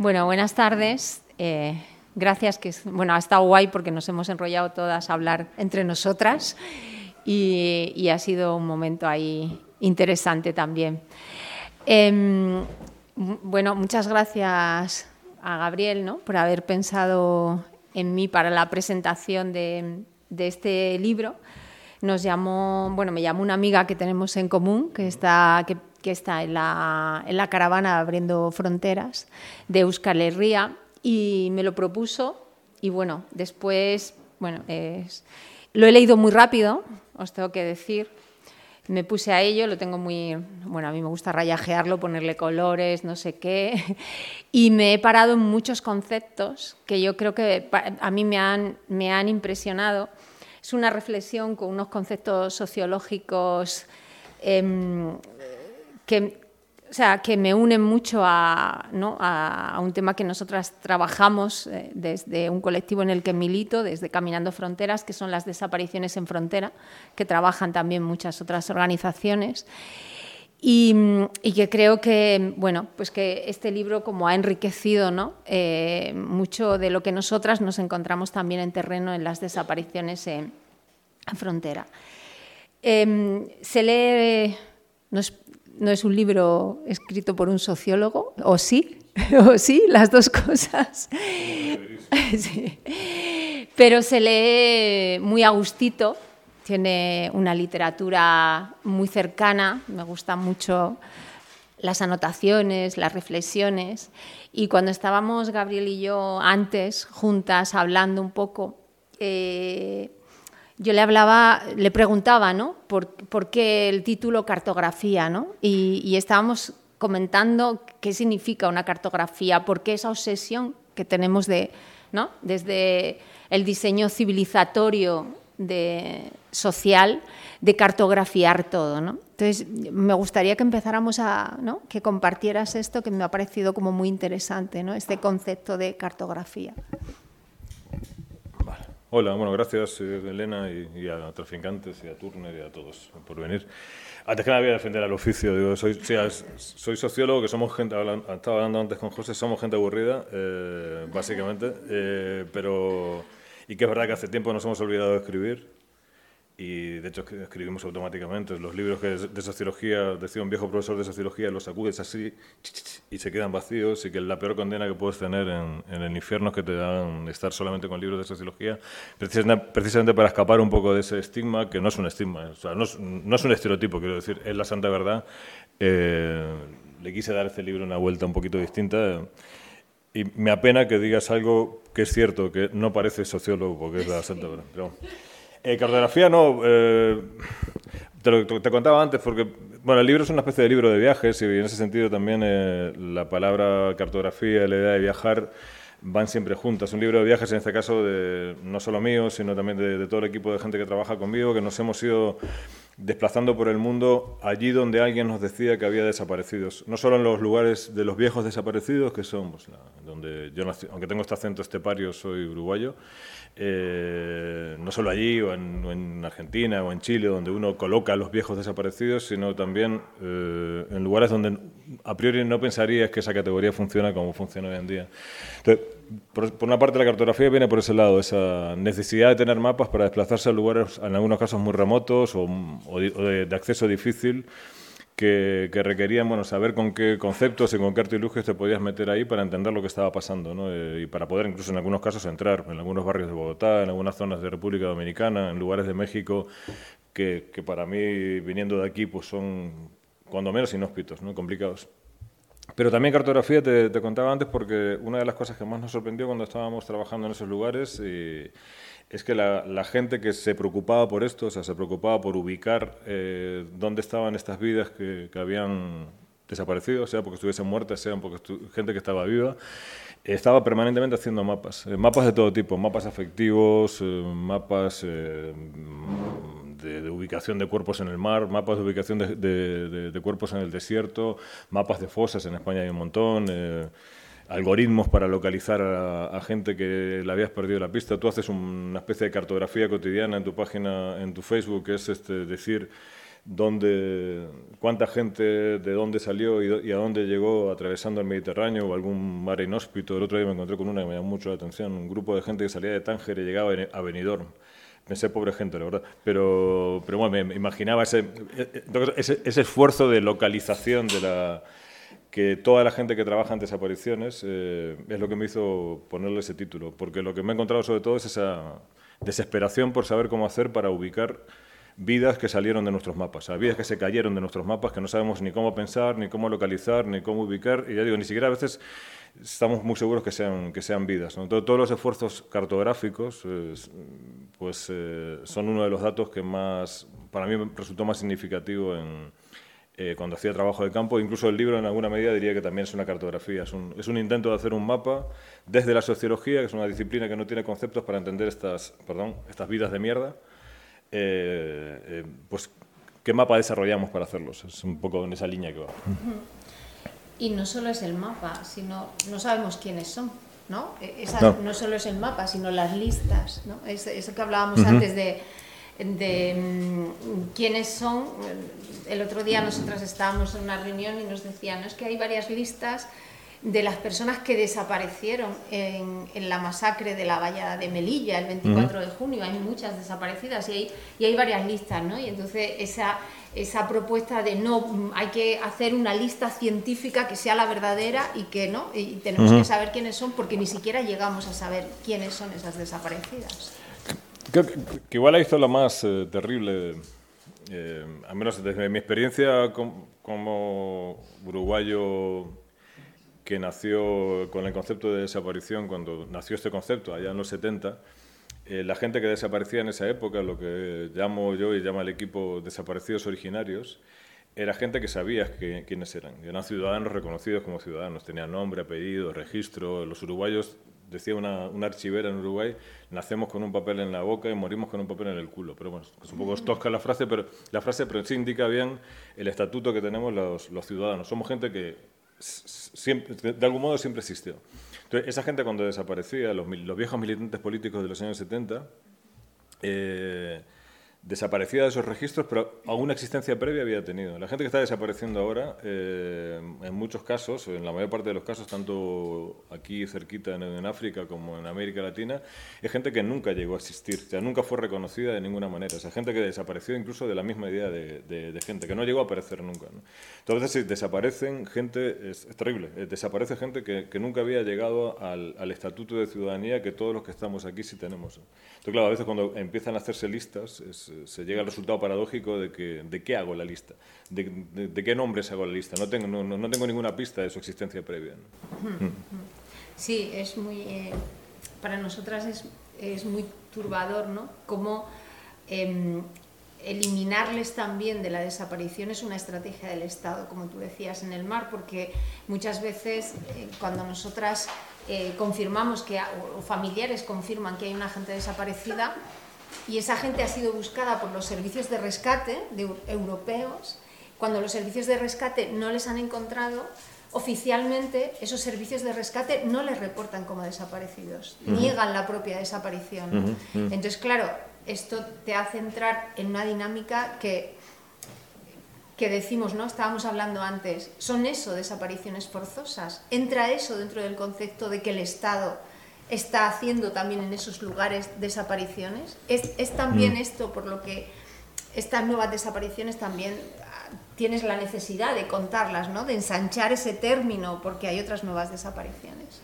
Bueno, buenas tardes. Eh, gracias, que bueno, ha estado guay porque nos hemos enrollado todas a hablar entre nosotras y, ha sido un momento ahí interesante también. Em, bueno, muchas gracias a Gabriel ¿no? por haber pensado en mí para la presentación de, este libro. Nos llamó, bueno, me llamó una amiga que tenemos en común, que está, está en, la, en, la, caravana abriendo fronteras de Euskal Herria y me lo propuso y bueno, después, bueno, es, lo he leído muy rápido, os tengo que decir, me puse a ello, lo tengo muy, bueno, a mí me gusta rayajearlo, ponerle colores, no sé qué, y me he parado en muchos conceptos que yo creo que a mí me han, me han impresionado. Es una reflexión con unos conceptos sociológicos em, que, o sea, que me unen mucho a, un tema que nosotras trabajamos eh, desde un colectivo en el que milito, desde Caminando Fronteras, que son las desapariciones en frontera, que trabajan también muchas otras organizaciones. Y, que creo que, bueno, pues que este libro como ha enriquecido ¿no? Eh, mucho de lo que nosotras nos encontramos también en terreno en las desapariciones en, frontera. Em, se lee, no un libro escrito por un sociólogo, o sí, o sí, las dos cosas. Pero se lee muy a gustito, tiene una literatura muy cercana, me gustan mucho las anotaciones, las reflexiones. Y cuando estábamos Gabriel y yo antes juntas hablando un poco, eh, yo le hablaba, le preguntaba, ¿no? ¿Por, qué el título cartografía, ¿no? Y, estábamos comentando qué significa una cartografía, por qué esa obsesión que tenemos de, ¿no? Desde el diseño civilizatorio de, social de cartografiar todo, ¿no? Entonces, me gustaría que empezáramos a, ¿no? que compartieras esto que me ha parecido como muy interesante, ¿no? Este concepto de cartografía. Hola, bueno, gracias eh, Elena y, a Traficantes y a Turner y a todos por venir. Antes que nada voy a defender al oficio. Digo, soy, soy sociólogo, que somos gente, estaba hablando antes con José, somos gente aburrida, eh, básicamente, eh, pero... Y que es verdad que hace tiempo nos hemos olvidado de escribir y de hecho escribimos automáticamente. Los libros que de sociología, decía un viejo profesor de sociología, los sacudes así y se quedan vacíos y que la peor condena que puedes tener en, el infierno es que te dan estar solamente con libros de sociología, precisamente para escapar un poco de ese estigma, que no es un estigma, o sea, no, es, no, es, un estereotipo, quiero decir, es la santa verdad. Eh, le quise dar a este libro una vuelta un poquito distinta. Y me apena que digas algo que es cierto, que no parece sociólogo, porque es la santa verdad. Pero, eh, cartografía no. Eh, te, contaba antes porque bueno, el libro es una especie de libro de viajes y en ese sentido también eh, la palabra cartografía y la idea de viajar van siempre juntas. Un libro de viajes, en este caso, no solo mío, sino también de, todo el equipo de gente que trabaja conmigo, que nos hemos ido desplazando por el mundo allí donde alguien nos decía que había desaparecidos. No solo en los lugares de los viejos desaparecidos, que son pues, donde yo nací, aunque tengo este acento estepario, soy uruguayo, eh, no solo allí, o en, Argentina, o en Chile, donde uno coloca a los viejos desaparecidos, sino también eh, en lugares donde a priori no pensarías que esa categoría funciona como funciona hoy en día. Entonces, por, una parte la cartografía viene por ese lado, esa necesidad de tener mapas para desplazarse a lugares, en algunos casos muy remotos o, de, acceso difícil, que, requerían bueno, saber con qué conceptos y con qué artilugios te podías meter ahí para entender lo que estaba pasando ¿no? Eh, y para poder incluso en algunos casos entrar en algunos barrios de Bogotá, en algunas zonas de República Dominicana, en lugares de México que, que para mí viniendo de aquí pues son cuando menos inhóspitos, ¿no? complicados. Pero también cartografía, te, contaba antes, porque una de las cosas que más nos sorprendió cuando estábamos trabajando en esos lugares es que la, gente que se preocupaba por esto, o sea, se preocupaba por ubicar eh, dónde estaban estas vidas que, habían desaparecido, sea porque estuviesen muertas, sea porque gente que estaba viva, estaba permanentemente haciendo mapas, eh, mapas de todo tipo, mapas afectivos, mapas de, ubicación de cuerpos en el mar, mapas de ubicación de, cuerpos en el desierto, mapas de fosas, en España hay un montón, eh, algoritmos para localizar a, gente que le habías perdido la pista. Tú haces una especie de cartografía cotidiana en tu página, en tu Facebook, que es este, decir dónde, cuánta gente de dónde salió y, a dónde llegó atravesando el Mediterráneo o algún mar inhóspito. El otro día me encontré con una que me llamó mucho la atención, un grupo de gente que salía de Tánger y llegaba a Benidorm. Pensé, pobre gente, la verdad. Pero, pero bueno, me imaginaba ese, ese, ese esfuerzo de localización de la, que toda la gente que trabaja en desapariciones eh, es lo que me hizo ponerle ese título, porque lo que me he encontrado sobre todo es esa desesperación por saber cómo hacer para ubicar vidas que salieron de nuestros mapas, vidas que se cayeron de nuestros mapas, que no sabemos ni cómo pensar, ni cómo localizar, ni cómo ubicar, y ya digo, ni siquiera a veces estamos muy seguros que sean, que sean vidas. todos los esfuerzos cartográficos pues, eh, son uno de los datos que más, para mí resultó más significativo en, eh, cuando hacía trabajo de campo. Incluso el libro, en alguna medida, diría que también es una cartografía. Es un, es un, intento de hacer un mapa desde la sociología, que es una disciplina que no tiene conceptos para entender estas, perdón, estas vidas de mierda. Eh, eh, pues, ¿qué mapa desarrollamos para hacerlos? Es un poco en esa línea que va. Y no solo es el mapa, sino no sabemos quiénes son. ¿no? E, no. solo es el mapa, sino las listas. ¿no? eso que hablábamos antes de de mm, quiénes son. El otro día nosotras estábamos en una reunión y nos decían, ¿no? es que hay varias listas de las personas que desaparecieron en, la masacre de la valla de Melilla el 24 de junio. Hay muchas desaparecidas y hay, y hay varias listas, ¿no? Y entonces esa, esa propuesta de no, hay que hacer una lista científica que sea la verdadera y que no, y tenemos que saber quiénes son porque ni siquiera llegamos a saber quiénes son esas desaparecidas. Creo que, igual ahí hizo lo más eh, terrible, eh, al menos desde mi experiencia como, uruguayo que nació con el concepto de desaparición, cuando nació este concepto, allá en los 70, eh, la gente que desaparecía en esa época, lo que llamo yo y llama el equipo desaparecidos originarios, era gente que sabía quiénes eran. Eran ciudadanos reconocidos como ciudadanos, tenían nombre, apellido, registro. Los uruguayos decía una, una, archivera en Uruguay, nacemos con un papel en la boca y morimos con un papel en el culo. Pero bueno, es un poco tosca la frase, pero la frase pero sí indica bien el estatuto que tenemos los, los ciudadanos. Somos gente que siempre, de algún modo siempre existió. Entonces, esa gente cuando desaparecía, los, los viejos militantes políticos de los años 70, eh, desaparecida de esos registros, pero alguna existencia previa había tenido. La gente que está desapareciendo ahora, eh, en muchos casos, en la mayor parte de los casos, tanto aquí cerquita en, África como en América Latina, es gente que nunca llegó a existir, o sea, nunca fue reconocida de ninguna manera. O gente que desapareció incluso de la misma idea de, gente, que no llegó a aparecer nunca. Entonces, si desaparecen gente, es, terrible, eh, desaparece gente que, nunca había llegado al, al, estatuto de ciudadanía que todos los que estamos aquí sí tenemos. Entonces, claro, a veces cuando empiezan a hacerse listas, es, se llega al resultado paradójico de que de qué hago la lista, de, de, qué nombres hago la lista. No tengo, no, no, tengo ninguna pista de su existencia previa. Sí, es muy, eh, para nosotras es, es, muy turbador, ¿no? Cómo em, eliminarles también de la desaparición es una estrategia del Estado, como tú decías, en el mar, porque muchas veces eh, cuando nosotras eh, confirmamos que, o familiares confirman que hay una gente desaparecida, y esa gente ha sido buscada por los servicios de rescate de, europeos. Cuando los servicios de rescate no les han encontrado, oficialmente esos servicios de rescate no les reportan como desaparecidos, niegan la propia desaparición. Entonces, claro, esto te hace entrar en una dinámica que, que decimos, ¿no? Estábamos hablando antes, son eso, desapariciones forzosas. Entra eso dentro del concepto de que el Estado está haciendo también en esos lugares desapariciones. Es, también mm. esto por lo que estas nuevas desapariciones también ah, tienes la necesidad de contarlas, ¿no? de ensanchar ese término porque hay otras nuevas desapariciones.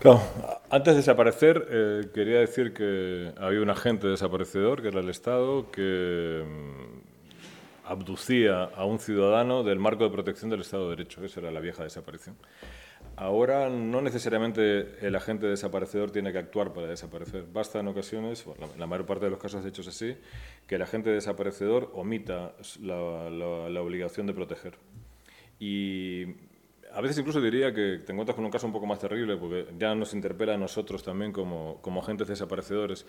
Claro, antes de desaparecer, eh, quería decir que había un agente desaparecedor, que era el Estado, que mm, abducía a un ciudadano del marco de protección del Estado de Derecho. Esa era la vieja desaparición. Ahora no necesariamente el agente desaparecedor tiene que actuar para desaparecer. Basta en ocasiones, bueno, la, mayor parte de los casos de hecho es así, que el agente desaparecedor omita la, obligación de proteger. Y a veces incluso diría que te encuentras con un caso un poco más terrible porque ya nos interpela a nosotros también como, como agentes desaparecedores.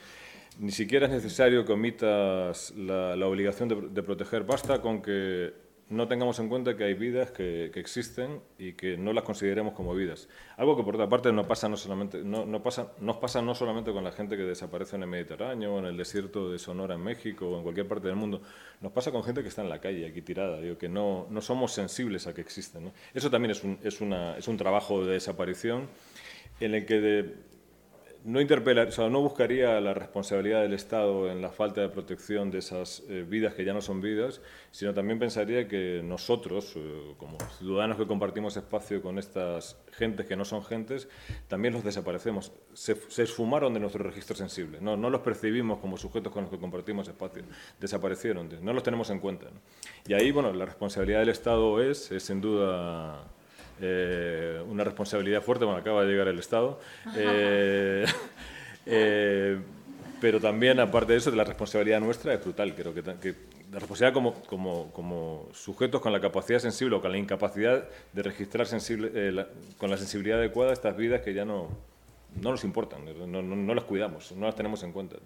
Ni siquiera es necesario que omitas la, obligación de, de proteger, basta con que no tengamos en cuenta que hay vidas que, que, existen y que no las consideremos como vidas. Algo que por otra parte no pasa no solamente, no, no pasa, nos pasa no solamente con la gente que desaparece en el Mediterráneo, o en el desierto de Sonora en México, o en cualquier parte del mundo, nos pasa con gente que está en la calle, aquí tirada, digo, que no, no somos sensibles a que existen. Eso también es un, es, una, es un trabajo de desaparición en el que no interpela, o sea, no buscaría la responsabilidad del Estado en la falta de protección de esas eh, vidas que ya no son vidas, sino también pensaría que nosotros, eh, como ciudadanos que compartimos espacio con estas gentes que no son gentes, también los desaparecemos. Se, esfumaron de nuestro registro sensible, no, no, los percibimos como sujetos con los que compartimos espacio, desaparecieron, no los tenemos en cuenta. Y ahí, bueno, la responsabilidad del Estado es, es sin duda eh, una responsabilidad fuerte, bueno, acaba de llegar el Estado, eh, eh, pero también, aparte de eso, de la responsabilidad nuestra es brutal, creo que, que la responsabilidad como, como, como, sujetos con la capacidad sensible o con la incapacidad de registrar sensible, con la sensibilidad adecuada estas vidas que ya no, no nos importan, no, no, las cuidamos, no las tenemos en cuenta.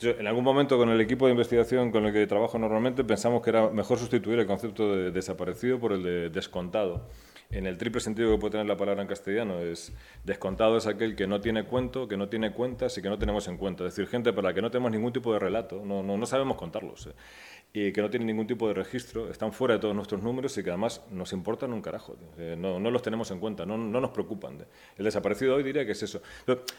en algún momento con el equipo de investigación con el que trabajo normalmente pensamos que era mejor sustituir el concepto de desaparecido por el de descontado en el triple sentido que puede tener la palabra en castellano, es descontado es aquel que no tiene cuento, que no tiene cuentas y que no tenemos en cuenta. Es decir, gente para la que no tenemos ningún tipo de relato, no, no, no sabemos contarlos, eh, y que no tienen ningún tipo de registro, están fuera de todos nuestros números y que además nos importan un carajo. Eh, no, no, los tenemos en cuenta, no, no nos preocupan. El desaparecido hoy diría que es eso.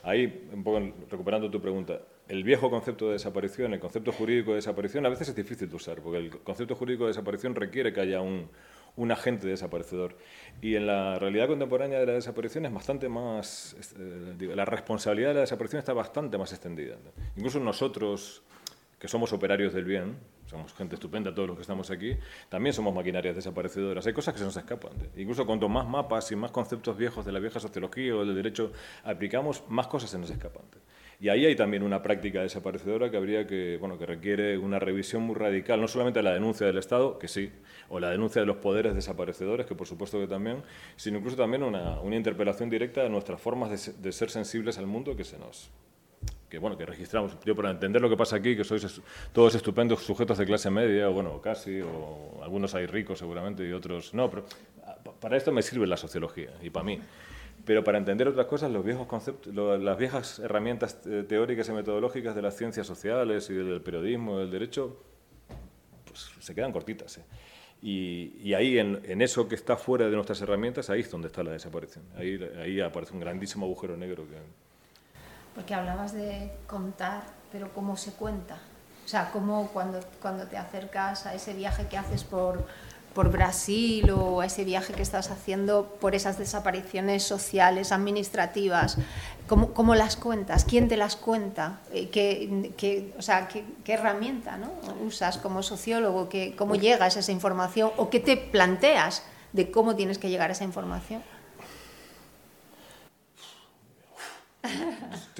ahí, un poco recuperando tu pregunta, el viejo concepto de desaparición, el concepto jurídico de desaparición, a veces es difícil de usar, porque el concepto jurídico de desaparición requiere que haya un un agente desaparecedor. Y en la realidad contemporánea de la desaparición es bastante más, eh, la responsabilidad de la desaparición está bastante más extendida. Incluso nosotros, que somos operarios del bien, somos gente estupenda todos los que estamos aquí, también somos maquinarias desaparecedoras. Hay cosas que se nos escapan. Incluso cuanto más mapas y más conceptos viejos de la vieja sociología o del derecho aplicamos, más cosas se nos escapan. Y ahí hay también una práctica desaparecedora que habría que, bueno, que requiere una revisión muy radical, no solamente la denuncia del Estado, que sí, o la denuncia de los poderes desaparecedores, que por supuesto que también, sino incluso también una, una interpelación directa de nuestras formas de, ser sensibles al mundo que se nos que bueno, que registramos. Yo para entender lo que pasa aquí, que sois todos estupendos sujetos de clase media, o bueno, casi, o algunos hay ricos seguramente y otros no, pero para esto me sirve la sociología y para mí. Pero para entender otras cosas, los viejos conceptos, las viejas herramientas eh, teóricas y metodológicas de las ciencias sociales y del periodismo, del derecho, pues se quedan cortitas. ¿eh? Y, ahí, en, eso que está fuera de nuestras herramientas, ahí es donde está la desaparición. Ahí, ahí aparece un grandísimo agujero negro. Que... Porque hablabas de contar, pero ¿cómo se cuenta? O sea, ¿cómo cuando, cuando te acercas a ese viaje que haces por por Brasil o a ese viaje que estás haciendo por esas desapariciones sociales, administrativas, ¿cómo, cómo las cuentas? ¿Quién te las cuenta? Eh, ¿Qué, qué o sea, qué, qué herramienta ¿no? usas como sociólogo? ¿Qué, ¿Cómo llegas a esa información? ¿O qué te planteas de cómo tienes que llegar a esa información?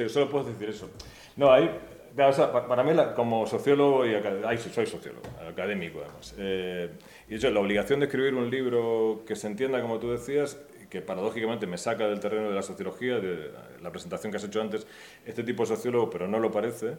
Solo puedo decir eso. No, hay, para mí, como sociólogo, y ay, soy sociólogo, académico además, eh, y hecho, la obligación de escribir un libro que se entienda, como tú decías, que paradójicamente me saca del terreno de la sociología, de la presentación que has hecho antes, este tipo de sociólogo, pero no lo parece,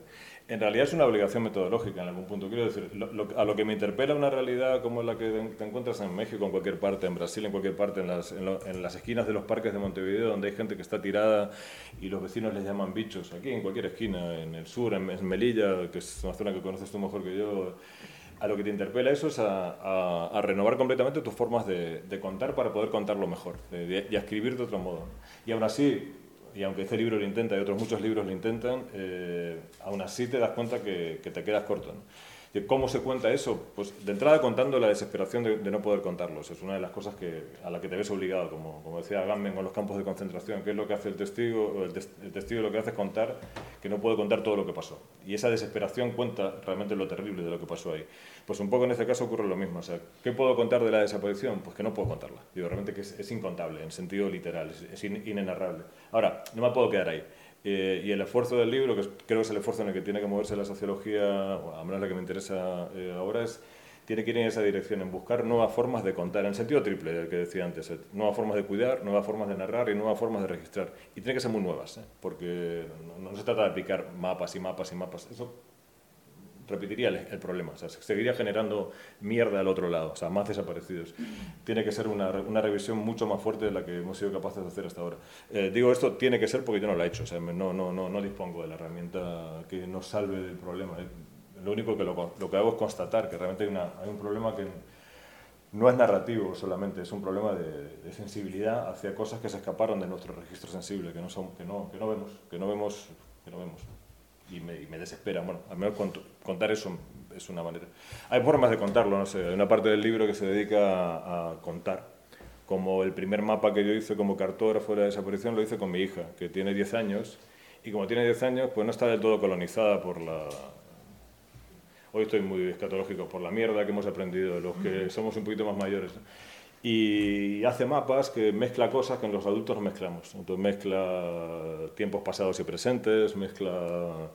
en realidad es una obligación metodológica en algún punto. Quiero decir, a lo que me interpela una realidad como la que te encuentras en México, en cualquier parte, en Brasil, en cualquier parte, en las, en, las esquinas de los parques de Montevideo, donde hay gente que está tirada y los vecinos les llaman bichos, aquí en cualquier esquina, en el sur, en, Melilla, que es una zona que conoces tú mejor que yo, a lo que te interpela eso es a, renovar completamente tus formas de, contar para poder contarlo mejor y a escribir de otro modo. Y aún así, y aunque este libro lo intenta y otros muchos libros lo intentan, eh, aún así te das cuenta que, te quedas corto. ¿Cómo se cuenta eso? Pues de entrada contando la desesperación de, no poder contarlos. Es una de las cosas que, a la que te ves obligado, como, como decía Gamben con los campos de concentración. ¿Qué es lo que hace el testigo? El, testigo lo que hace es contar que no puede contar todo lo que pasó. Y esa desesperación cuenta realmente lo terrible de lo que pasó ahí. Pues un poco en este caso ocurre lo mismo. O sea, ¿qué puedo contar de la desaparición? Pues que no puedo contarla. Digo, realmente que es, incontable, en sentido literal, es, es inenarrable. Ahora, no me puedo quedar ahí. Eh, y el esfuerzo del libro, que creo que es el esfuerzo en el que tiene que moverse la sociología, o al menos la que me interesa eh, ahora, es tiene que ir en esa dirección, en buscar nuevas formas de contar, en sentido triple, el que decía antes, eh, nuevas formas de cuidar, nuevas formas de narrar y nuevas formas de registrar. Y tiene que ser muy nuevas, porque no, se trata de aplicar mapas y mapas y mapas. Repetiría el, problema, o sea, seguiría generando mierda al otro lado, o sea, más desaparecidos. Tiene que ser una, una revisión mucho más fuerte de la que hemos sido capaces de hacer hasta ahora. Eh, digo esto, tiene que ser porque yo no lo he hecho, o sea, no, no, no, no dispongo de la herramienta que nos salve del problema. Eh, lo único que lo, lo que hago es constatar que realmente hay, una, hay un problema que no es narrativo solamente, es un problema de, sensibilidad hacia cosas que se escaparon de nuestro registro sensible, que no, son, que no, que no vemos, que no vemos, que no vemos y me, desespera. Bueno, al menos contar eso es una manera. Hay formas de contarlo, no sé. Hay una parte del libro que se dedica a, contar. Como el primer mapa que yo hice como cartógrafo de la desaparición lo hice con mi hija, que tiene 10 años. Y como tiene 10 años, pues no está del todo colonizada por la... Hoy estoy muy escatológico por la mierda que hemos aprendido, los que somos un poquito más mayores y hace mapas que mezcla cosas que en los adultos no mezclamos. Entonces mezcla tiempos pasados y presentes, mezcla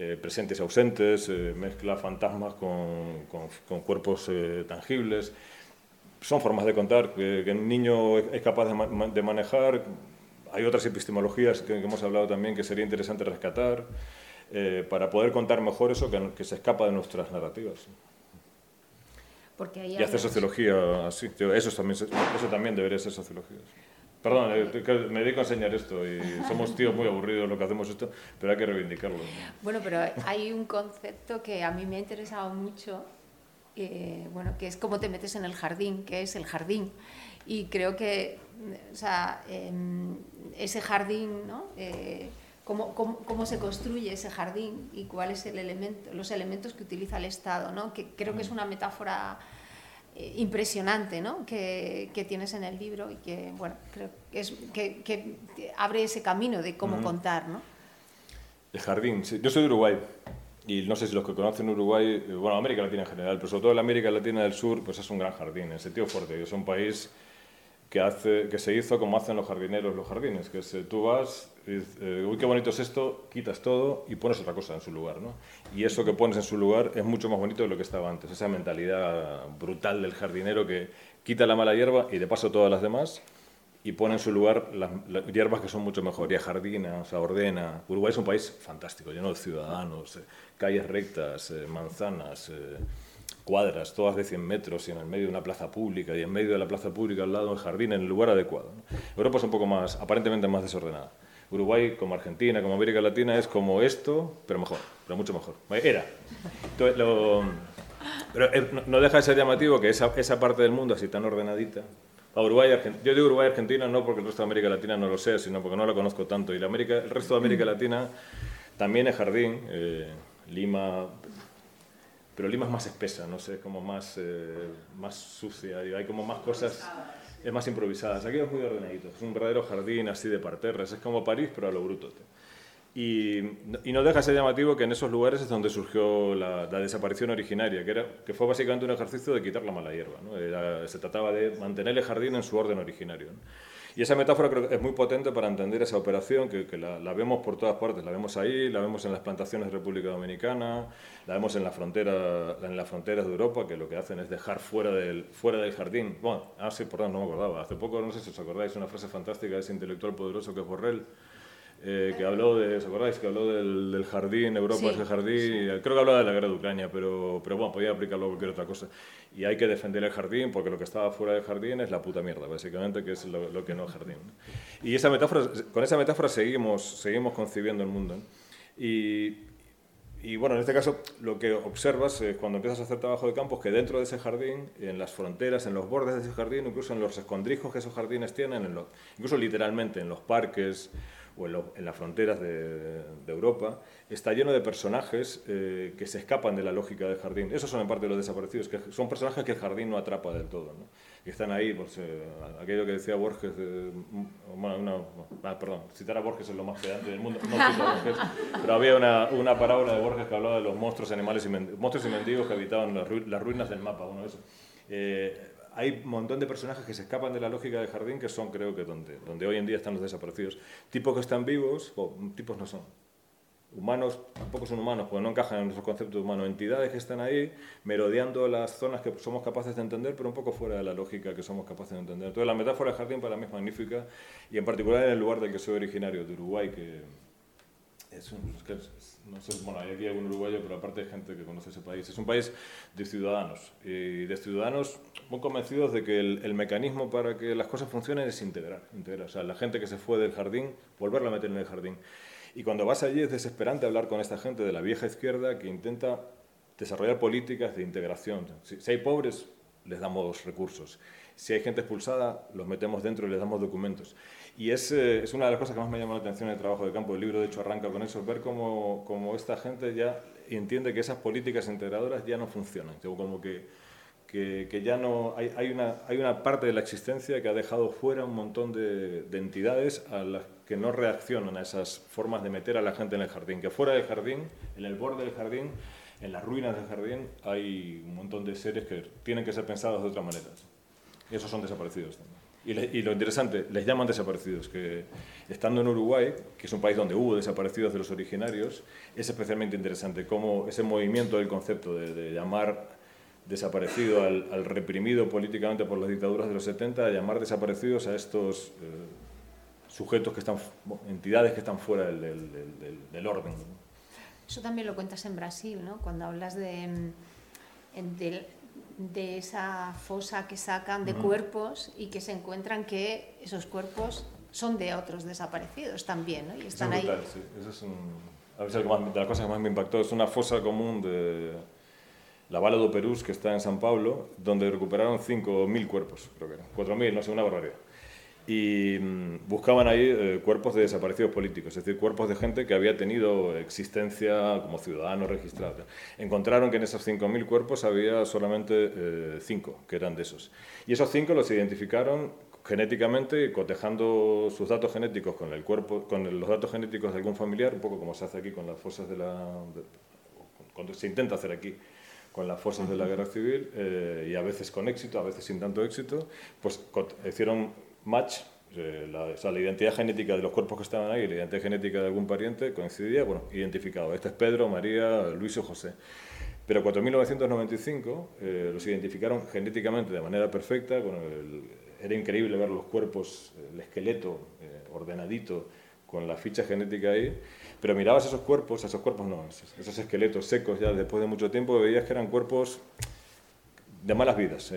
eh, presentes y ausentes, eh, mezcla fantasmas con, con, cuerpos eh, tangibles. Son formas de contar que, que un niño es capaz de, de, manejar. Hay otras epistemologías que, hemos hablado también que sería interesante rescatar para poder contar mejor eso que, que se escapa de nuestras narrativas y hacer sociología así. Eso también, eso también debería ser sociología. Perdón, eh, me dedico a enseñar esto y somos tíos muy aburridos lo que hacemos esto, pero hay que reivindicarlo. Bueno, pero hay un concepto que a mí me ha interesado mucho, eh, bueno, que es cómo te metes en el jardín, que es el jardín. Y creo que, o sea, em, ese jardín, ¿no? Eh, Cómo, cómo, cómo, se construye ese jardín y cuáles el elemento, los elementos que utiliza el Estado, ¿no? que creo que es una metáfora eh, impresionante ¿no? que, que, tienes en el libro y que, bueno, creo que, es, que, que abre ese camino de cómo contar. ¿no? El jardín, yo soy de Uruguay y no sé si los que conocen Uruguay, eh, bueno, América Latina en general, pero sobre todo la América Latina del Sur, pues es un gran jardín, en sentido fuerte, es un país que, hace, que se hizo como hacen los jardineros los jardines, que es, tú vas, y eh, uy, qué bonito es esto, quitas todo y pones otra cosa en su lugar. ¿no? Y eso que pones en su lugar es mucho más bonito de lo que estaba antes, esa mentalidad brutal del jardinero que quita la mala hierba y de paso todas las demás y pone en su lugar las, hierbas que son mucho mejor, y jardina, o sea, ordena. Uruguay es un país fantástico, lleno de ciudadanos, eh, calles rectas, eh, manzanas cuadras, todas de 100 metros y en el medio de una plaza pública y en medio de la plaza pública al lado un jardín en el lugar adecuado. Europa es un poco más, aparentemente más desordenada. Uruguay, como Argentina, como América Latina, es como esto, pero mejor, pero mucho mejor. Era. pero eh, no deja de ser llamativo que esa, esa parte del mundo así tan ordenadita, Uruguay, yo digo Uruguay Argentina no porque el resto de América Latina no lo sé, sino porque no la conozco tanto. Y la América, el resto de América Latina también es jardín. Eh, Lima, pero Lima es más espesa, no sé, como más, eh, más sucia, hay como más cosas, es más improvisadas. Aquí es muy ordenadito, es un verdadero jardín así de parterres, es como París, pero a lo bruto. Y, y, no deja de ser llamativo que en esos lugares es donde surgió la, desaparición originaria, que, era, que fue básicamente un ejercicio de quitar la mala hierba. ¿no? se trataba de mantener el jardín en su orden originario. Y esa metáfora creo que es muy potente para entender esa operación, que, la, vemos por todas partes. La vemos ahí, la vemos en las plantaciones de República Dominicana, la vemos en, la frontera, en las fronteras de Europa, que lo que hacen es dejar fuera del, fuera del jardín. Bueno, ah, sí, no me acordaba. Hace poco, no sé si os acordáis, una frase fantástica de ese intelectual poderoso que es Borrell, eh, que habló de, ¿os acordáis? Que habló del, del jardín, Europa es el jardín, creo que hablaba de la guerra de Ucrania, pero, pero bueno, podía aplicarlo a cualquier otra cosa. Y hay que defender el jardín porque lo que estaba fuera del jardín es la puta mierda, básicamente, que es lo, que no es jardín. Y esa metáfora, con esa metáfora seguimos, seguimos concibiendo el mundo. Y, y bueno, en este caso lo que observas eh, cuando empiezas a hacer trabajo de campo es que dentro de ese jardín, en las fronteras, en los bordes de ese jardín, incluso en los escondrijos que esos jardines tienen, en incluso literalmente en los parques, o en, las fronteras de, Europa, está lleno de personajes eh, que se escapan de la lógica del jardín. Esos son en parte los desaparecidos, que son personajes que el jardín no atrapa del todo. ¿no? Que están ahí, pues, eh, aquello que decía Borges, bueno, ah, perdón, citar a Borges es lo más pedante del mundo, no cito a Borges, pero había una, una, parábola de Borges que hablaba de los monstruos, animales y, monstruos y mendigos que habitaban las, ruinas del mapa, uno de esos. Eh, hay un montón de personajes que se escapan de la lógica del jardín que son, creo que, donde, donde hoy en día están los desaparecidos. Tipos que están vivos, o tipos no son. Humanos tampoco son humanos, porque no encajan en nuestro concepto humano. Entidades que están ahí merodeando las zonas que somos capaces de entender, pero un poco fuera de la lógica que somos capaces de entender. Entonces, la metáfora del jardín para mí es magnífica, y en particular en el lugar del que soy originario, de Uruguay, que, es un, no sé, bueno, hay aquí algún uruguayo, pero aparte hay gente que conoce ese país. Es un país de ciudadanos, y de ciudadanos muy convencidos de que el, mecanismo para que las cosas funcionen es integrar, integrar. O sea, la gente que se fue del jardín, volverla a meter en el jardín. Y cuando vas allí es desesperante hablar con esta gente de la vieja izquierda que intenta desarrollar políticas de integración. Si, si hay pobres, les damos recursos. Si hay gente expulsada, los metemos dentro y les damos documentos. Y es, es, una de las cosas que más me llama la atención en el trabajo de campo. El libro, de hecho, arranca con eso, ver cómo, cómo esta gente ya entiende que esas políticas integradoras ya no funcionan. Como que, que, que ya no hay, hay, una, hay una parte de la existencia que ha dejado fuera un montón de, de, entidades a las que no reaccionan a esas formas de meter a la gente en el jardín. Que fuera del jardín, en el borde del jardín, en las ruinas del jardín, hay un montón de seres que tienen que ser pensados de otra manera. Y esos son desaparecidos también. Y, lo interesante, les llaman desaparecidos, que estando en Uruguay, que es un país donde hubo desaparecidos de los originarios, es especialmente interesante cómo ese movimiento del concepto de, llamar desaparecido al, reprimido políticamente por las dictaduras de los 70, llamar desaparecidos a estos eh, sujetos que están, entidades que están fuera del, orden. Eso también lo cuentas en Brasil, ¿no? Cuando hablas de, de de esa fosa que sacan de cuerpos y que se encuentran que esos cuerpos son de otros desaparecidos también, ¿no? Y están ahí. Sí. Eso es un, a veces de las cosas que más me impactó es una fosa común de la Bala do Perús, que está en San Pablo, donde recuperaron 5.000 cuerpos, creo que eran. 4.000, no sé, una barbaridad y mm, buscaban ahí eh, cuerpos de desaparecidos políticos, es decir, cuerpos de gente que había tenido existencia como ciudadano registrado. Encontraron que en esos 5.000 cuerpos había solamente 5 eh, que eran de esos. Y esos 5 los identificaron genéticamente, cotejando sus datos genéticos con el cuerpo, con los datos genéticos de algún familiar, un poco como se hace aquí con las fosas de la, cuando se intenta hacer aquí con las fuerzas de la guerra civil eh, y a veces con éxito, a veces sin tanto éxito, pues hicieron match, eh, la, o sea, la, identidad genética de los cuerpos que estaban ahí, la identidad genética de algún pariente coincidía, bueno, identificado. Este es Pedro, María, Luis o José. Pero 4.995 eh, los identificaron genéticamente de manera perfecta, con era increíble ver los cuerpos, el esqueleto eh, ordenadito, con la ficha genética ahí, pero mirabas esos cuerpos, esos cuerpos no, esos, esqueletos secos ya después de mucho tiempo, veías que eran cuerpos de malas vidas,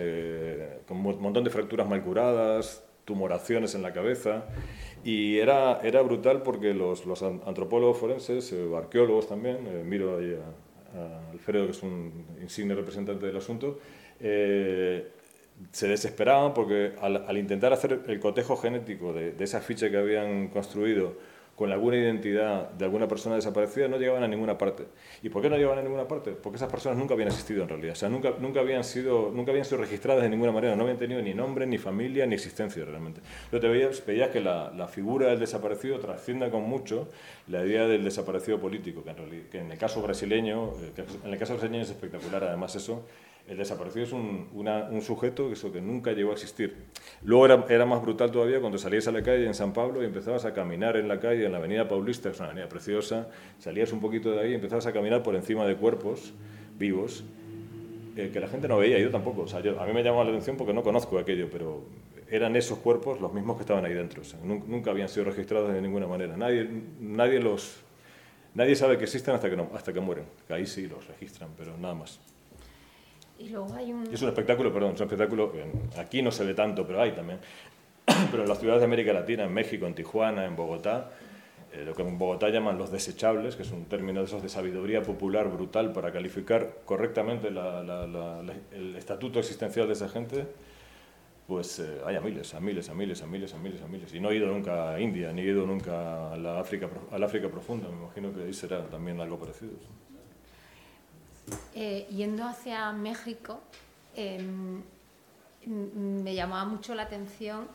con un montón de fracturas mal curadas, tumoraciones en la cabeza. Y era, era brutal porque los, los antropólogos forenses, eh, arqueólogos también, eh, miro ahí a, Alfredo, que es un insigne representante del asunto, eh, se desesperaban porque al, intentar hacer el cotejo genético de, de esa ficha que habían construido con alguna identidad de alguna persona desaparecida no llegaban a ninguna parte. ¿Y por qué no llegaban a ninguna parte? Porque esas personas nunca habían existido en realidad, o sea, nunca, nunca, habían, sido, nunca habían sido registradas de ninguna manera, no habían tenido ni nombre, ni familia, ni existencia realmente. Entonces te veías, que la, la, figura del desaparecido trasciende con mucho la idea del desaparecido político, que en, realidad, que en el caso brasileño, eh, en el caso brasileño es espectacular además eso, el desaparecido es un, sujeto que, eso, que nunca llegó a existir. Luego era, más brutal todavía cuando salías a la calle en San Pablo y empezabas a caminar en la calle, en la avenida Paulista, que es una avenida preciosa, salías un poquito de ahí y empezabas a caminar por encima de cuerpos vivos eh, que la gente no veía, yo tampoco. O sea, a mí me llamó la atención porque no conozco aquello, pero eran esos cuerpos los mismos que estaban ahí dentro. nunca, habían sido registrados de ninguna manera. Nadie, nadie, los, nadie sabe que existen hasta que, no, hasta que mueren. Ahí sí los registran, pero nada más. Es un espectáculo, perdón, es un espectáculo, aquí no se ve tanto, pero hay también. Pero en las ciudades de América Latina, en México, en Tijuana, en Bogotá, eh, lo que en Bogotá llaman los desechables, que es un término de esos de sabiduría popular brutal para calificar correctamente el estatuto existencial de esa gente, pues eh, hay a miles, a miles, a miles, a miles, a miles, a miles. Y no he ido nunca a India, ni he ido nunca a la África, a la África profunda, me imagino que ahí será también algo parecido. Eh, yendo hacia México, em, me llamaba mucho la atención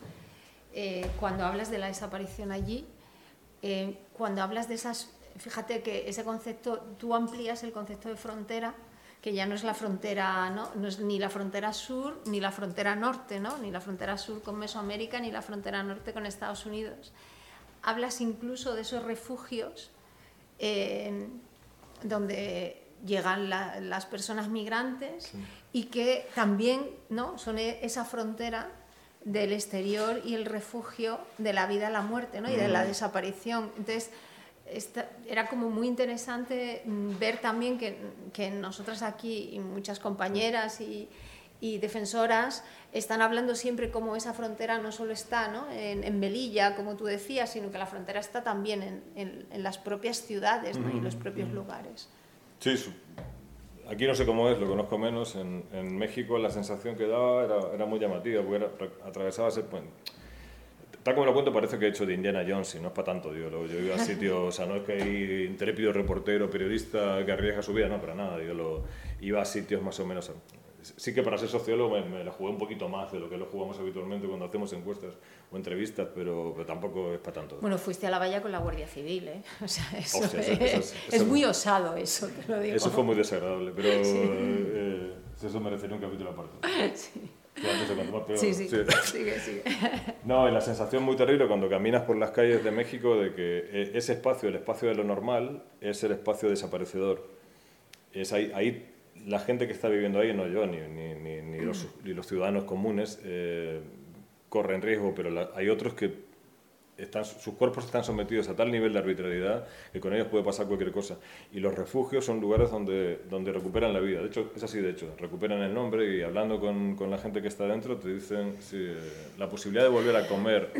eh, cuando hablas de la desaparición allí, eh, cuando hablas de esas, fíjate que ese concepto, tú amplías el concepto de frontera, que ya no es la frontera, ¿no? no es ni la frontera sur ni la frontera norte, ¿no? ni la frontera sur con Mesoamérica ni la frontera norte con Estados Unidos. Hablas incluso de esos refugios donde llegan las personas migrantes y que también ¿no? son e, esa frontera del exterior y el refugio de la vida a la muerte ¿no? y de la mm. desaparición. Entonces, era como muy interesante mm, ver también que, que nosotras aquí y muchas compañeras y, y defensoras están hablando siempre como esa frontera no solo está ¿no? En, en, Melilla, como tú decías, sino que la frontera está también en, en, las propias ciudades ¿no? y los propios lugares. Sí, aquí no sé cómo es, lo conozco menos. En, México la sensación que daba era, muy llamativa, porque era, atravesaba ese puente. Tal como lo cuento, parece que he hecho de Indiana Jones y no es para tanto. Yo, yo iba a sitios, o sea, no es que hay intrépido reportero, periodista que arriesga su vida, no, para nada. Yo lo, iba a sitios más o menos sí que para ser sociólogo me, me, la jugué un poquito más de lo que lo jugamos habitualmente cuando hacemos encuestas o entrevistas, pero, pero tampoco es para tanto. Bueno, fuiste a la valla con la Guardia Civil, ¿eh? O sea, eso, Hostia, es, eso, eso, es muy osado eso, te lo digo. Eso fue muy desagradable, pero sí. eh, eso merecería un capítulo aparte. Sí. Sí, sí, sí. sigue, sigue. No, la sensación muy terrible cuando caminas por las calles de México de que eh, ese espacio, el espacio de lo normal, es el espacio desaparecedor. Es ahí, ahí la gente que está viviendo ahí, no yo, ni, ni, ni, los, ni los, ciudadanos comunes, eh, corren riesgo, pero la, hay otros que están, sus cuerpos están sometidos a tal nivel de arbitrariedad que con ellos puede pasar cualquier cosa. Y los refugios son lugares donde, donde recuperan la vida. De hecho, es así, de hecho, recuperan el nombre y hablando con, con la gente que está dentro te dicen si, la posibilidad de volver a comer,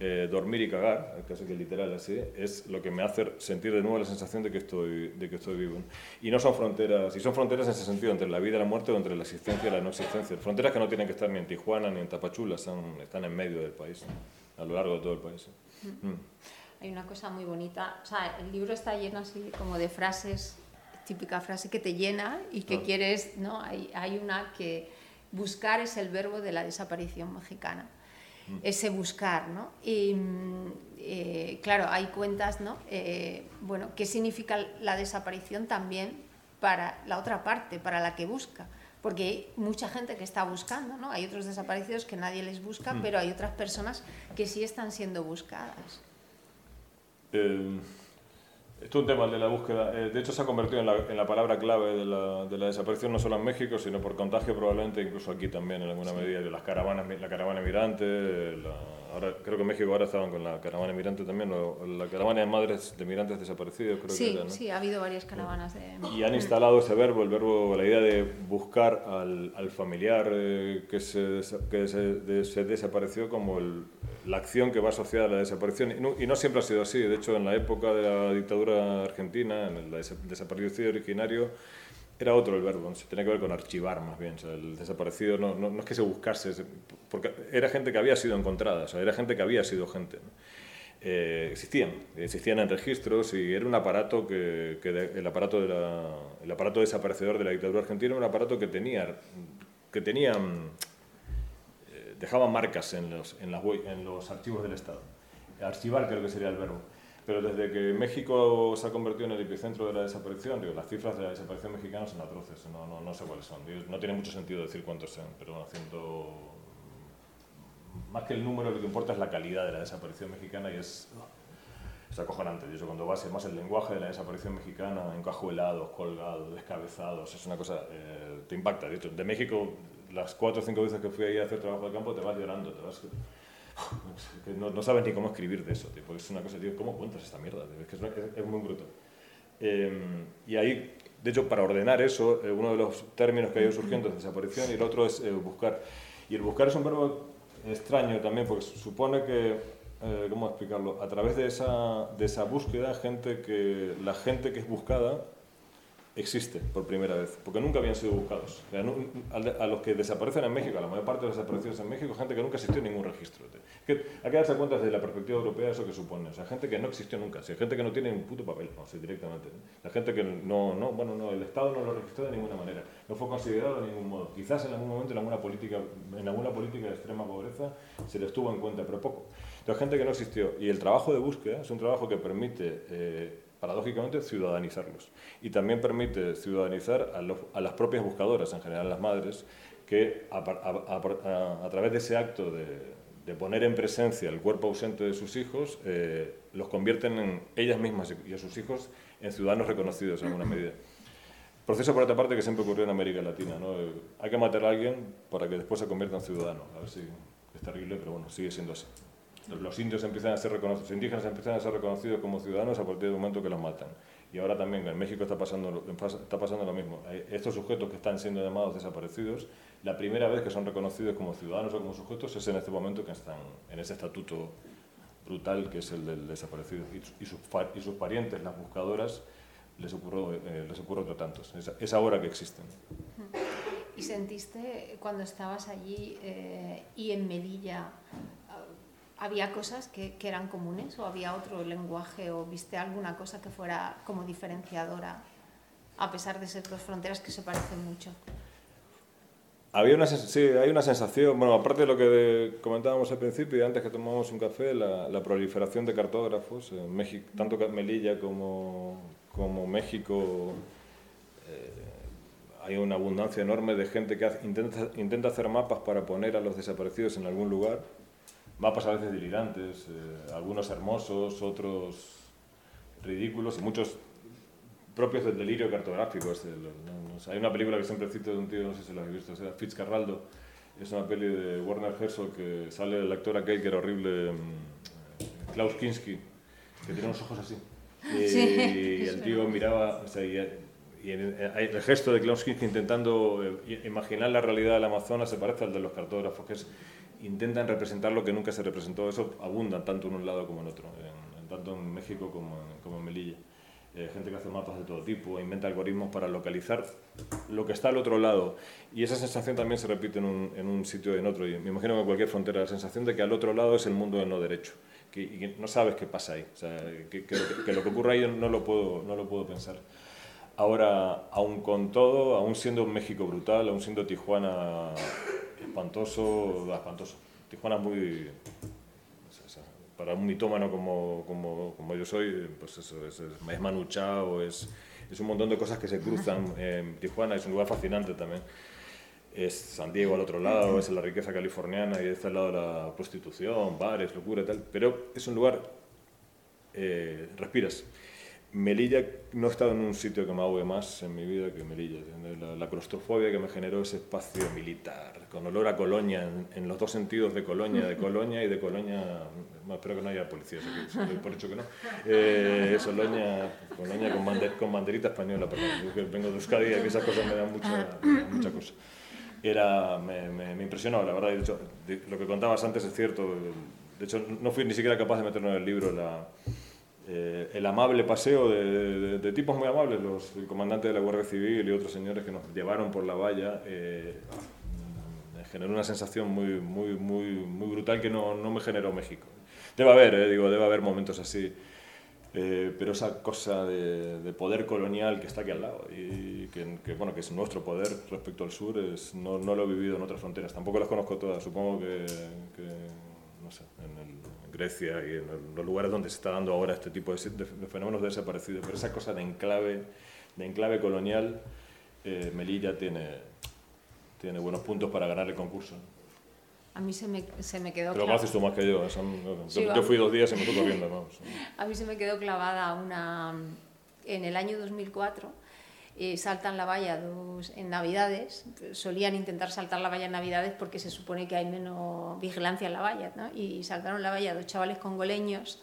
eh, dormir y cagar, casi que literal así, es lo que me hace sentir de nuevo la sensación de que estoy, de que estoy vivo. Y no son fronteras, y son fronteras en ese sentido, entre la vida y la muerte o entre la existencia y la no existencia. Fronteras que no tienen que estar ni en Tijuana ni en Tapachula, son, están en medio del país a lo largo de todo el país. Mm. mm. Hay una cosa muy bonita, o sea, el libro está lleno así como de frases, típica frase que te llena y que quieres, ¿no? Hay, hay, una que buscar es el verbo de la desaparición mexicana, mm. ese buscar, ¿no? Y mm, eh, claro, hay cuentas, ¿no? Eh, bueno, ¿qué significa la desaparición también para la otra parte, para la que busca? Porque hay mucha gente que está buscando, ¿no? Hay otros desaparecidos que nadie les busca, mm. pero hay otras personas que sí están siendo buscadas. Eh, esto es un tema de la búsqueda. Eh, de hecho, se ha convertido en la, en la palabra clave de la, de la, desaparición no solo en México, sino por contagio probablemente incluso aquí también en alguna medida. De las caravanas, la caravana migrante, la, ahora creo que en México ahora estaban con la caravana migrante también, o la caravana de madres de migrantes desaparecidos, creo sí, que era, ¿no? Sí, ha habido varias caravanas de... Y han instalado ese verbo, el verbo, la idea de buscar al, al familiar eh, que, se, que se, de, se, desapareció como el, la acción que va asociada a la desaparición. Y no, y no, siempre ha sido así, de hecho en la época de la dictadura argentina, en el desaparecido originario, era otro el verbo, se tenía que ver con archivar más bien. O sea, el desaparecido no, no, no, es que se buscase, porque era gente que había sido encontrada, o sea, era gente que había sido gente. ¿no? Eh, existían, existían en registros y era un aparato que, que de, el, aparato de la, el aparato desaparecedor de la dictadura argentina era un aparato que tenía, que tenía eh, dejaba marcas en los, en, las, en los archivos del Estado. Archivar creo que sería el verbo. Pero desde que México se ha convertido en el epicentro de la desaparición, digo, las cifras de la desaparición mexicana son atroces, no, no, no sé cuáles son. Digo, no tiene mucho sentido decir cuántos sean, pero haciendo... Más que el número, lo que importa es la calidad de la desaparición mexicana y es, es acojonante. Hecho, cuando vas más el lenguaje de la desaparición mexicana, encajuelados, colgados, descabezados, es una cosa, eh, te impacta. De hecho, de México, las cuatro o cinco veces que fui ahí a hacer trabajo de campo, te vas llorando, te vas no, no, sabes ni cómo escribir de eso, porque es una cosa, tío, ¿cómo cuentas esta mierda? Es muy bruto. Eh, y ahí, de hecho, para ordenar eso, eh, uno de los términos que ha ido surgiendo es desaparición y el otro es eh, buscar. Y el buscar es un verbo extraño también, porque supone que, ¿cómo explicarlo? A través de esa, de esa búsqueda, gente que, la gente que es buscada existe por primera vez, porque nunca habían sido buscados. A los que desaparecen en México, a la mayor parte de los desaparecidos en México, gente que nunca existió en ningún registro. Que hay que darse cuenta desde la perspectiva europea eso que supone. O sea, gente que no existió nunca, o sea, gente que no tiene un puto papel, o sea, directamente. La gente que no, no, bueno, no, el Estado no lo registró de ninguna manera, no fue considerado de ningún modo. Quizás en algún momento en alguna política, en alguna política de extrema pobreza se les tuvo en cuenta, pero poco. Entonces, gente que no existió. Y el trabajo de búsqueda es un trabajo que permite... Eh, paradójicamente, ciudadanizarlos. Y también permite ciudadanizar a, las propias buscadoras, en general las madres, que a, través de ese acto de, de, poner en presencia el cuerpo ausente de sus hijos, eh, los convierten en ellas mismas y a sus hijos en ciudadanos reconocidos en alguna medida. Proceso, por otra parte, que siempre ocurrió en América Latina. ¿no? Hay que matar a alguien para que después se convierta en ciudadano. A ver si es terrible, pero bueno, sigue siendo así. Los indios empiezan a ser reconocidos, los indígenas empiezan a ser reconocidos como ciudadanos a partir del momento que los matan. Y ahora también en México está pasando, está pasando lo mismo. Estos sujetos que están siendo llamados desaparecidos, la primera vez que son reconocidos como ciudadanos o como sujetos es en este momento que están en ese estatuto brutal que es el del desaparecido. Y, sus, y sus parientes, las buscadoras, les ocurre, eh, les ocurre otro tanto. Es, es, ahora que existen. ¿Y sentiste cuando estabas allí eh, y en Melilla, había cosas que, eran comunes o había otro lenguaje o viste alguna cosa que fuera como diferenciadora, a pesar de ser dos fronteras que se parecen mucho? Había una, sí, hay una sensación, bueno, aparte de lo que comentábamos al principio, antes que tomamos un café, la, la proliferación de cartógrafos, en México, tanto Melilla como, como México, eh, hay una abundancia enorme de gente que intenta, intenta hacer mapas para poner a los desaparecidos en algún lugar, mapas a veces delirantes, eh, algunos hermosos, otros ridículos y muchos propios del delirio cartográfico. hay una película que siempre cito de un tío, no sé si lo habéis visto, o Fitzcarraldo, es una peli de Werner Herzog que sale el actor aquel que era horrible, mm, Klaus Kinski, que tiene unos ojos así. Y, el tío miraba, o sea, y, el, el, gesto de Klaus Kinski intentando eh, imaginar la realidad del Amazonas se parece al de los cartógrafos, que es, intentan representar lo que nunca se representó. Eso abunda tanto en un lado como en otro, tanto en México como como en Melilla. Eh, gente que hace mapas de todo tipo, inventa algoritmos para localizar lo que está al otro lado. Y esa sensación también se repite en un, en un sitio y en otro. Y me imagino que en cualquier frontera, la sensación de que al otro lado es el mundo del no derecho. Que, y que no sabes qué pasa ahí. Que, lo que ocurre ahí no lo puedo, no lo puedo pensar. Ahora, aún con todo, aún siendo un México brutal, aún siendo Tijuana espantoso, espantoso. Tijuana es muy para un mitómano como, como, como yo soy, pues eso, es, es Manu Chao, es, es un montón de cosas que se cruzan. en Tijuana es un lugar fascinante también. Es San Diego al otro lado, es la riqueza californiana y este al lado la prostitución, bares, locura y tal. Pero es un lugar, eh, respiras. Melilla no he estado en un sitio que me ahogue más en mi vida que Melilla. La, la, claustrofobia que me generó ese espacio militar, con olor a Colonia, en, los dos sentidos de Colonia, de Colonia y de Colonia. espero que no haya policías aquí, por hecho que no. Eh, Colonia, con, con, banderita española, perdón. Yo vengo de Euskadi y esas cosas me dan mucha, mucha cosa. Era, me, me, me impresionó, la verdad. De hecho, lo que contabas antes es cierto. De hecho, no fui ni siquiera capaz de meterlo en el libro. La, eh, el amable paseo de, de, tipos muy amables, los, el comandante de la Guardia Civil y otros señores que nos llevaron por la valla, eh, generó una sensación muy, muy, muy, muy brutal que no, no me generó México. Debe haber, eh, digo, debe haber momentos así, eh, pero esa cosa de, de, poder colonial que está aquí al lado y que, que, bueno, que es nuestro poder respecto al sur, es, no, no, lo he vivido en otras fronteras. Tampoco las conozco todas, supongo que, que Grecia y en los lugares donde se está dando ahora este tipo de, fenómenos desaparecidos. Pero esa cosa de enclave, de enclave colonial, eh, Melilla tiene, tiene buenos puntos para ganar el concurso. A mí se me, se me quedó... Pero lo haces tú más que yo. yo, fui dos días y me estuve corriendo. A mí se me quedó clavada una... En el año 2004 eh, saltan la valla dos, en Navidades, solían intentar saltar la valla en Navidades porque se supone que hay menos vigilancia en la valla, ¿no? y saltaron la valla dos chavales congoleños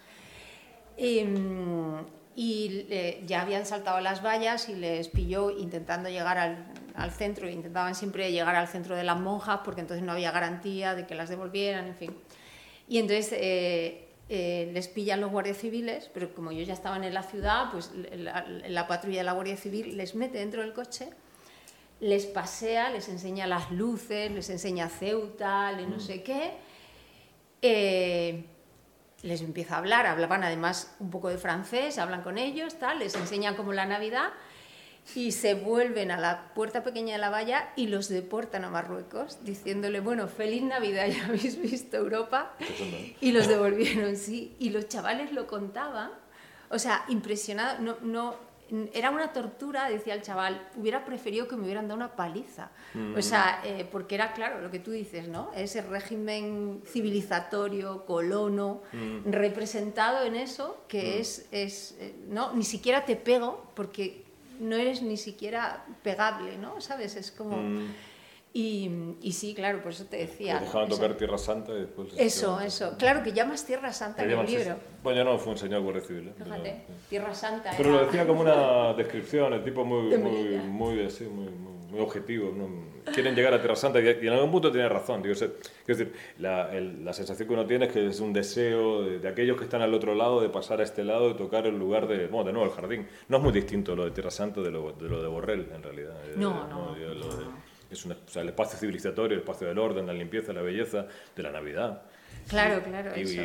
em, y eh, ya habían saltado las vallas y les pilló intentando llegar al, al, centro, intentaban siempre llegar al centro de las monjas porque entonces no había garantía de que las devolvieran, en fin. Y entonces... Eh, les pillan los guardias civiles, pero como ellos ya estaban en la ciudad, pues la, la, patrulla de la Guardia Civil les mete dentro del coche, les pasea, les enseña las luces, les enseña Ceuta, les no mm. sé qué. Eh, les empieza a hablar, hablaban además un poco de francés, hablan con ellos, tal, les enseñan como la Navidad y se vuelven a la puerta pequeña de la valla y los deportan a Marruecos, diciéndole, bueno, feliz Navidad, ya habéis visto Europa. Y los devolvieron, sí. Y los chavales lo contaban, o sea, impresionado, no, no, era una tortura, decía el chaval, hubiera preferido que me hubieran dado una paliza. O mm. sea, eh, porque era claro lo que tú dices, ¿no? Ese régimen civilizatorio, colono, mm. representado en eso, que mm. es, es, eh, no, ni siquiera te pego porque no eres ni siquiera pegable, ¿no? ¿Sabes? Es como... Mm. Y, y, sí, claro, por eso te decía. dejaban tocar Tierra Santa y después. Eso, eso. Claro que llamas Tierra Santa en el libro. Bueno, ya no fue un señor Guardia Civil. ¿eh? Fíjate, Tierra Santa. Pero lo decía como una descripción, el tipo muy, muy, muy, así, muy, muy, objetivo. Quieren llegar a Tierra Santa y, en algún punto tiene razón. Digo, es decir, la, la, sensación que uno tiene es que es un deseo de, aquellos que están al otro lado de pasar a este lado y tocar el lugar de, bueno, de nuevo, el jardín. No es muy distinto lo de Tierra Santa de lo de, lo de Borrell, en realidad. No, no. no es el espacio civilizatorio, el espacio del orden, la limpieza, la belleza, de la Navidad. Claro, claro. Y,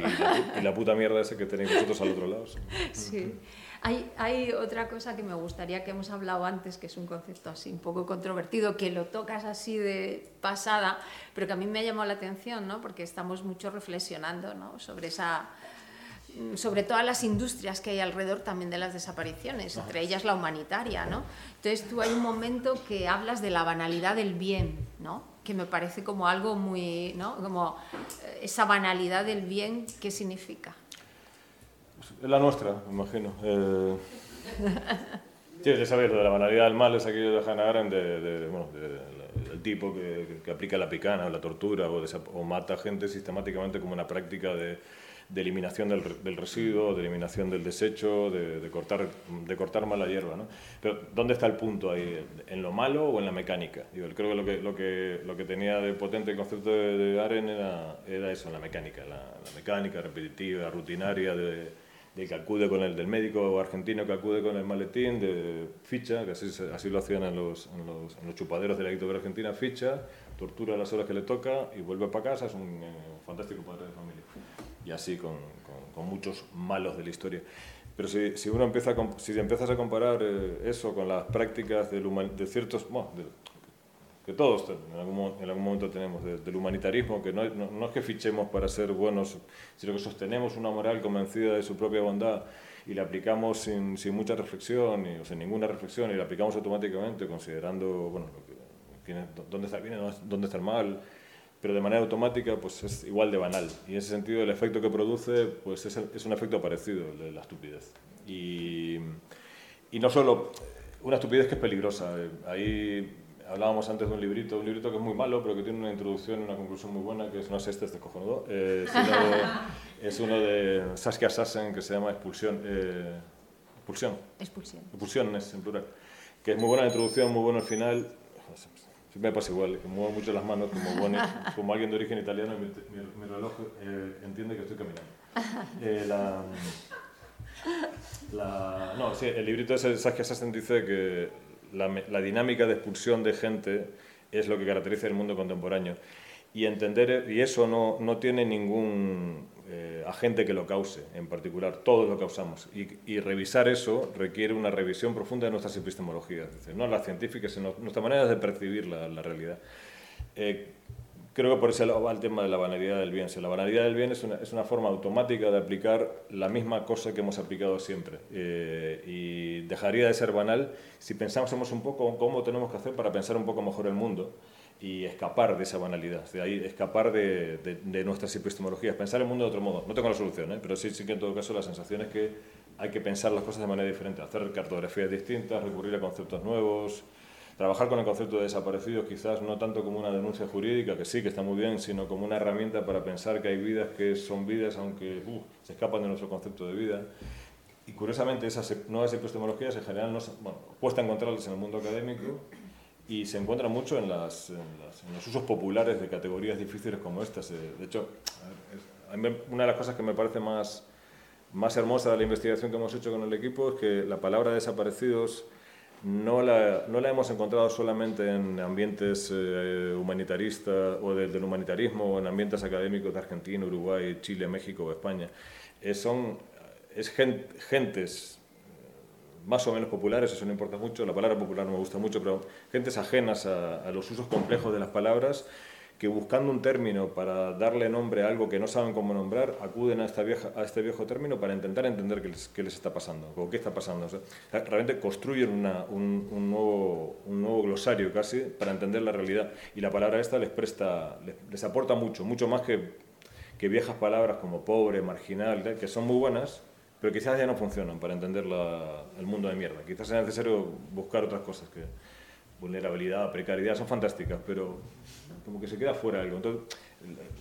la, puta mierda esa que tenéis vosotros al otro lado. Sí. Hay, hay, otra cosa que me gustaría que hemos hablado antes, que es un concepto así un poco controvertido, que lo tocas así de pasada, pero que a mí me ha llamado la atención, ¿no? porque estamos mucho reflexionando ¿no? sobre esa Mm, sobre todas las industrias que hay alrededor también de las desapariciones, entre ellas la humanitaria, ¿no? Entonces tú hay un momento que hablas de la banalidad del bien, ¿no? Que me parece como algo muy, ¿no? Como eh, esa banalidad del bien, ¿qué significa? Es la nuestra, me imagino. Eh... Tienes que saber, de la banalidad del mal es aquello de Hannah Arendt, de, bueno, del tipo que, que, aplica la picana o la tortura o, o mata gente sistemáticamente como una práctica de de eliminación del, del, residuo, de eliminación del desecho, de, cortar, de cortar mala hierba. ¿no? Pero ¿dónde está el punto ahí? ¿En lo malo o en la mecánica? Yo creo que lo que, lo que, lo que tenía de potente el concepto de, de Aren era, era eso, la mecánica, la, mecánica repetitiva, rutinaria, de, de, que acude con el del médico argentino que acude con el maletín de ficha, que así, lo hacían en los, en los, chupaderos de la dictadura argentina, ficha, tortura las horas que le toca y vuelve para casa, es un eh, fantástico padre de familia y así con, con, muchos malos de la historia. Pero si, si uno empieza a, si empiezas a comparar eh, eso con las prácticas del de ciertos, que todos en algún, en algún momento tenemos, del humanitarismo, que no, no, es que fichemos para ser buenos, sino que sostenemos una moral convencida de su propia bondad y la aplicamos sin, sin mucha reflexión y, o sin ninguna reflexión y la aplicamos automáticamente considerando bueno, dónde está bien, dónde está mal, pero de manera automática pues es igual de banal. Y en ese sentido el efecto que produce pues es, es un efecto parecido, el de la estupidez. Y, y, no solo una estupidez que es peligrosa. Ahí hablábamos antes de un librito, un librito que es muy malo, pero que tiene una introducción y una conclusión muy buena, que es, no sé, este es de cojonudo, eh, es, uno de, es, uno de, Saskia Sassen que se llama Expulsión. Eh, expulsión. Expulsión. Expulsión es en plural. Que es muy buena la introducción, muy bueno el final me pasa igual, que muevo mucho las manos como, como alguien de origen italiano y mi, reloj eh, entiende que estoy caminando. Eh, la, la, no, sí, el librito ese Saskia Sassen dice que la, dinámica de expulsión de gente es lo que caracteriza el mundo contemporáneo. Y entender, y eso no, no tiene ningún eh, agente que lo cause, en particular, todos lo causamos. Y, revisar eso requiere una revisión profunda de nuestras epistemologías, no las científicas, sino nuestra manera de percibir la, realidad. Eh, creo que por ese lado va el tema de la banalidad del bien. la banalidad del bien es una, es una, forma automática de aplicar la misma cosa que hemos aplicado siempre. Eh, y dejaría de ser banal si pensásemos un poco cómo tenemos que hacer para pensar un poco mejor el mundo y escapar de esa banalidad, de ahí escapar de, de, nuestras epistemologías, pensar el mundo de otro modo. No tengo la solución, ¿eh? pero sí, sí que en todo caso la sensación es que hay que pensar las cosas de manera diferente, hacer cartografías distintas, recurrir a conceptos nuevos, trabajar con el concepto de desaparecidos quizás no tanto como una denuncia jurídica, que sí, que está muy bien, sino como una herramienta para pensar que hay vidas que son vidas aunque uh, se escapan de nuestro concepto de vida. Y curiosamente esas nuevas epistemologías en general no, bueno, cuesta encontrarlas en el mundo académico, y se encuentra mucho en, las, en, los usos populares de categorías difíciles como estas. Eh, de hecho, una de las cosas que me parece más, más hermosa de la investigación que hemos hecho con el equipo es que la palabra desaparecidos no la, no la hemos encontrado solamente en ambientes eh, humanitaristas o del humanitarismo o en ambientes académicos de Argentina, Uruguay, Chile, México o España. Es, son, es gentes más o menos populares, eso no importa mucho, la palabra popular no me gusta mucho, pero gentes ajenas a, los usos complejos de las palabras que buscando un término para darle nombre a algo que no saben cómo nombrar, acuden a, esta vieja, a este viejo término para intentar entender qué les, qué les está pasando o qué está pasando. realmente construyen una, un, un, nuevo, un nuevo glosario casi para entender la realidad y la palabra esta les presta, les, aporta mucho, mucho más que, que viejas palabras como pobre, marginal, que son muy buenas, pero quizás ya no funcionan para entender la, el mundo de mierda. Quizás sea necesario buscar otras cosas que, vulnerabilidad, precariedad, son fantásticas, pero como que se queda fuera algo. Entonces,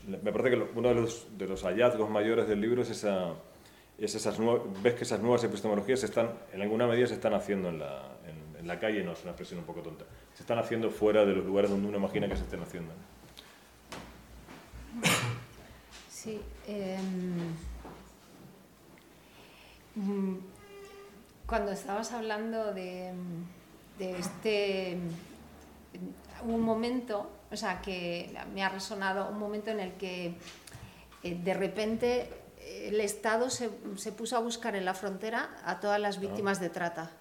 me parece que uno de los, de los hallazgos mayores del libro es esa... Es esas ves que esas nuevas epistemologías están, en alguna medida se están haciendo en la, en, la calle, no es una expresión un poco tonta, se están haciendo fuera de los lugares donde uno imagina que se estén haciendo. Sí. Em, mm, cuando estabas hablando de, de este un momento, o sea, que me ha resonado un momento en el que eh, de repente el Estado se, se, puso a buscar en la frontera a todas las víctimas de trata.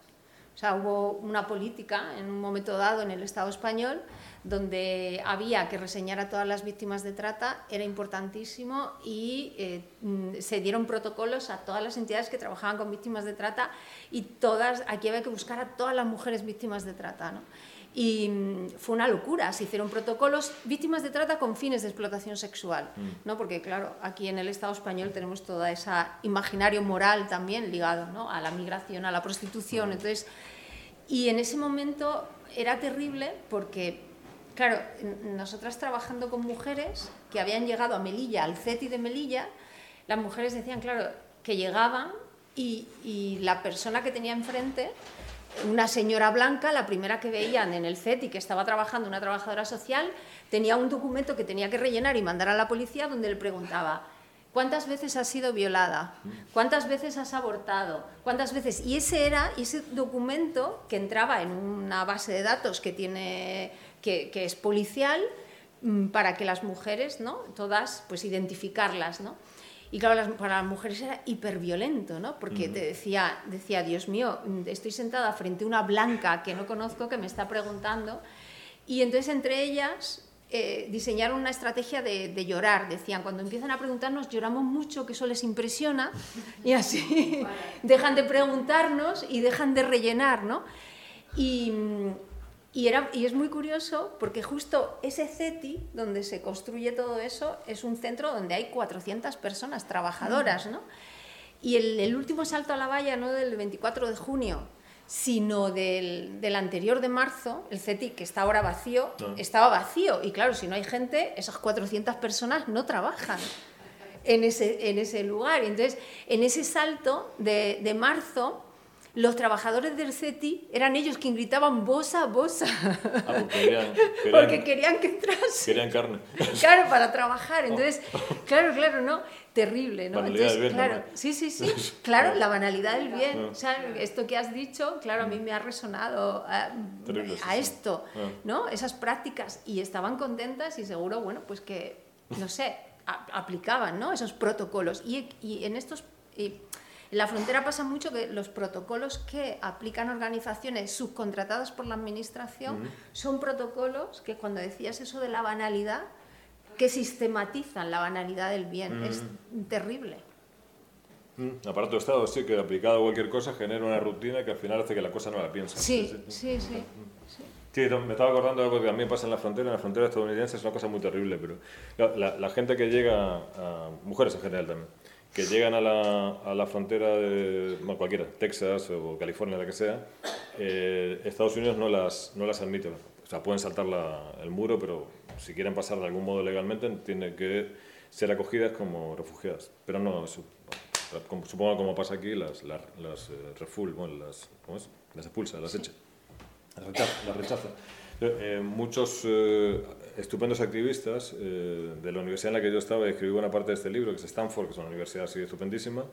O sea, hubo una política en un momento dado en el Estado español donde había que reseñar a todas las víctimas de trata, era importantísimo y eh, mm, se dieron protocolos a todas las entidades que trabajaban con víctimas de trata y todas, aquí había que buscar a todas las mujeres víctimas de trata. ¿no? Y mm, fue una locura, se hicieron protocolos víctimas de trata con fines de explotación sexual, mm. ¿no? porque claro, aquí en el Estado español tenemos todo ese imaginario moral también ligado ¿no? a la migración, a la prostitución, entonces, y en ese momento era terrible porque Claro, nosotras trabajando con mujeres que habían llegado a Melilla, al CETI de Melilla, las mujeres decían, claro, que llegaban y, la persona que tenía enfrente, una señora blanca, la primera que veían en el CETI, que estaba trabajando, una trabajadora social, tenía un documento que tenía que rellenar y mandar a la policía donde le preguntaba, ¿Cuántas veces has sido violada? ¿Cuántas veces has abortado? ¿Cuántas veces? Y ese era ese documento que entraba en una base de datos que tiene que, es policial mm, para que las mujeres, ¿no? Todas, pues identificarlas, ¿no? Y claro, para las mujeres era hiperviolento, ¿no? Porque te decía, decía, Dios mío, estoy sentada frente a una blanca que no conozco, que me está preguntando, y entonces entre ellas eh, diseñaron una estrategia de, de, llorar. Decían, cuando empiezan a preguntarnos, lloramos mucho, que eso les impresiona, y así dejan de preguntarnos y dejan de rellenar, ¿no? Y, y, era, y, es muy curioso porque justo ese CETI, donde se construye todo eso, es un centro donde hay 400 personas trabajadoras, ¿no? Y el, el último salto a la valla, no del 24 de junio, sino del, del, anterior de marzo, el CETI, que está ahora vacío, ah. estaba vacío. Y claro, si no hay gente, esas 400 personas no trabajan en ese, en ese lugar. Entonces, en ese salto de, de marzo, los trabajadores del CETI eran ellos quien gritaban bosa, bosa. Ah, porque, querían, que entrase. Querían carne. Claro, para trabajar. Entonces, claro, claro, ¿no? Terrible, ¿no? Entonces, claro, sí, sí, sí. Claro, la banalidad del bien. O sea, esto que has dicho, claro, a mí me ha resonado a, esto, ¿no? Esas prácticas. Y estaban contentas y seguro, bueno, pues que, no sé, aplicaban, ¿no? Esos protocolos. Y, y en estos... En la frontera pasa mucho que los protocolos que aplican organizaciones subcontratadas por la administración son protocolos que cuando decías eso de la banalidad, que sistematizan la banalidad del bien. Es terrible. Mm, aparte de Estado, sí, que aplicado a cualquier cosa genera una rutina que al final hace que la cosa no la piensa. Sí, sí, sí. sí, me estaba acordando de algo que también pasa en la frontera. En la frontera estadounidense es una cosa muy terrible, pero la, la gente que llega, a, mujeres en general también, que llegan a la, a la frontera de cualquiera, Texas o California, la que sea, eh, Estados Unidos no las, no las admite. O sea, pueden saltar la, el muro, pero si quieren pasar de algún modo legalmente, tienen que ser acogidas como refugiadas. Pero no, supongo como pasa aquí, las, las, las eh, reful, bueno, las, ¿cómo es? las expulsa, las echa, las rechaza. Las rechaza. Eh, muchos eh, estupendos activistas eh, de la universidad en la que yo estaba y escribí buena parte de este libro, que es Stanford, que es una universidad así estupendísima,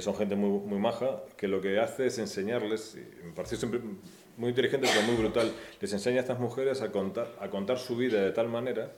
son gente muy, muy maja, que lo que hace es enseñarles, me pareció siempre muy inteligente pero muy brutal, les enseña a estas mujeres a contar, a contar su vida de tal manera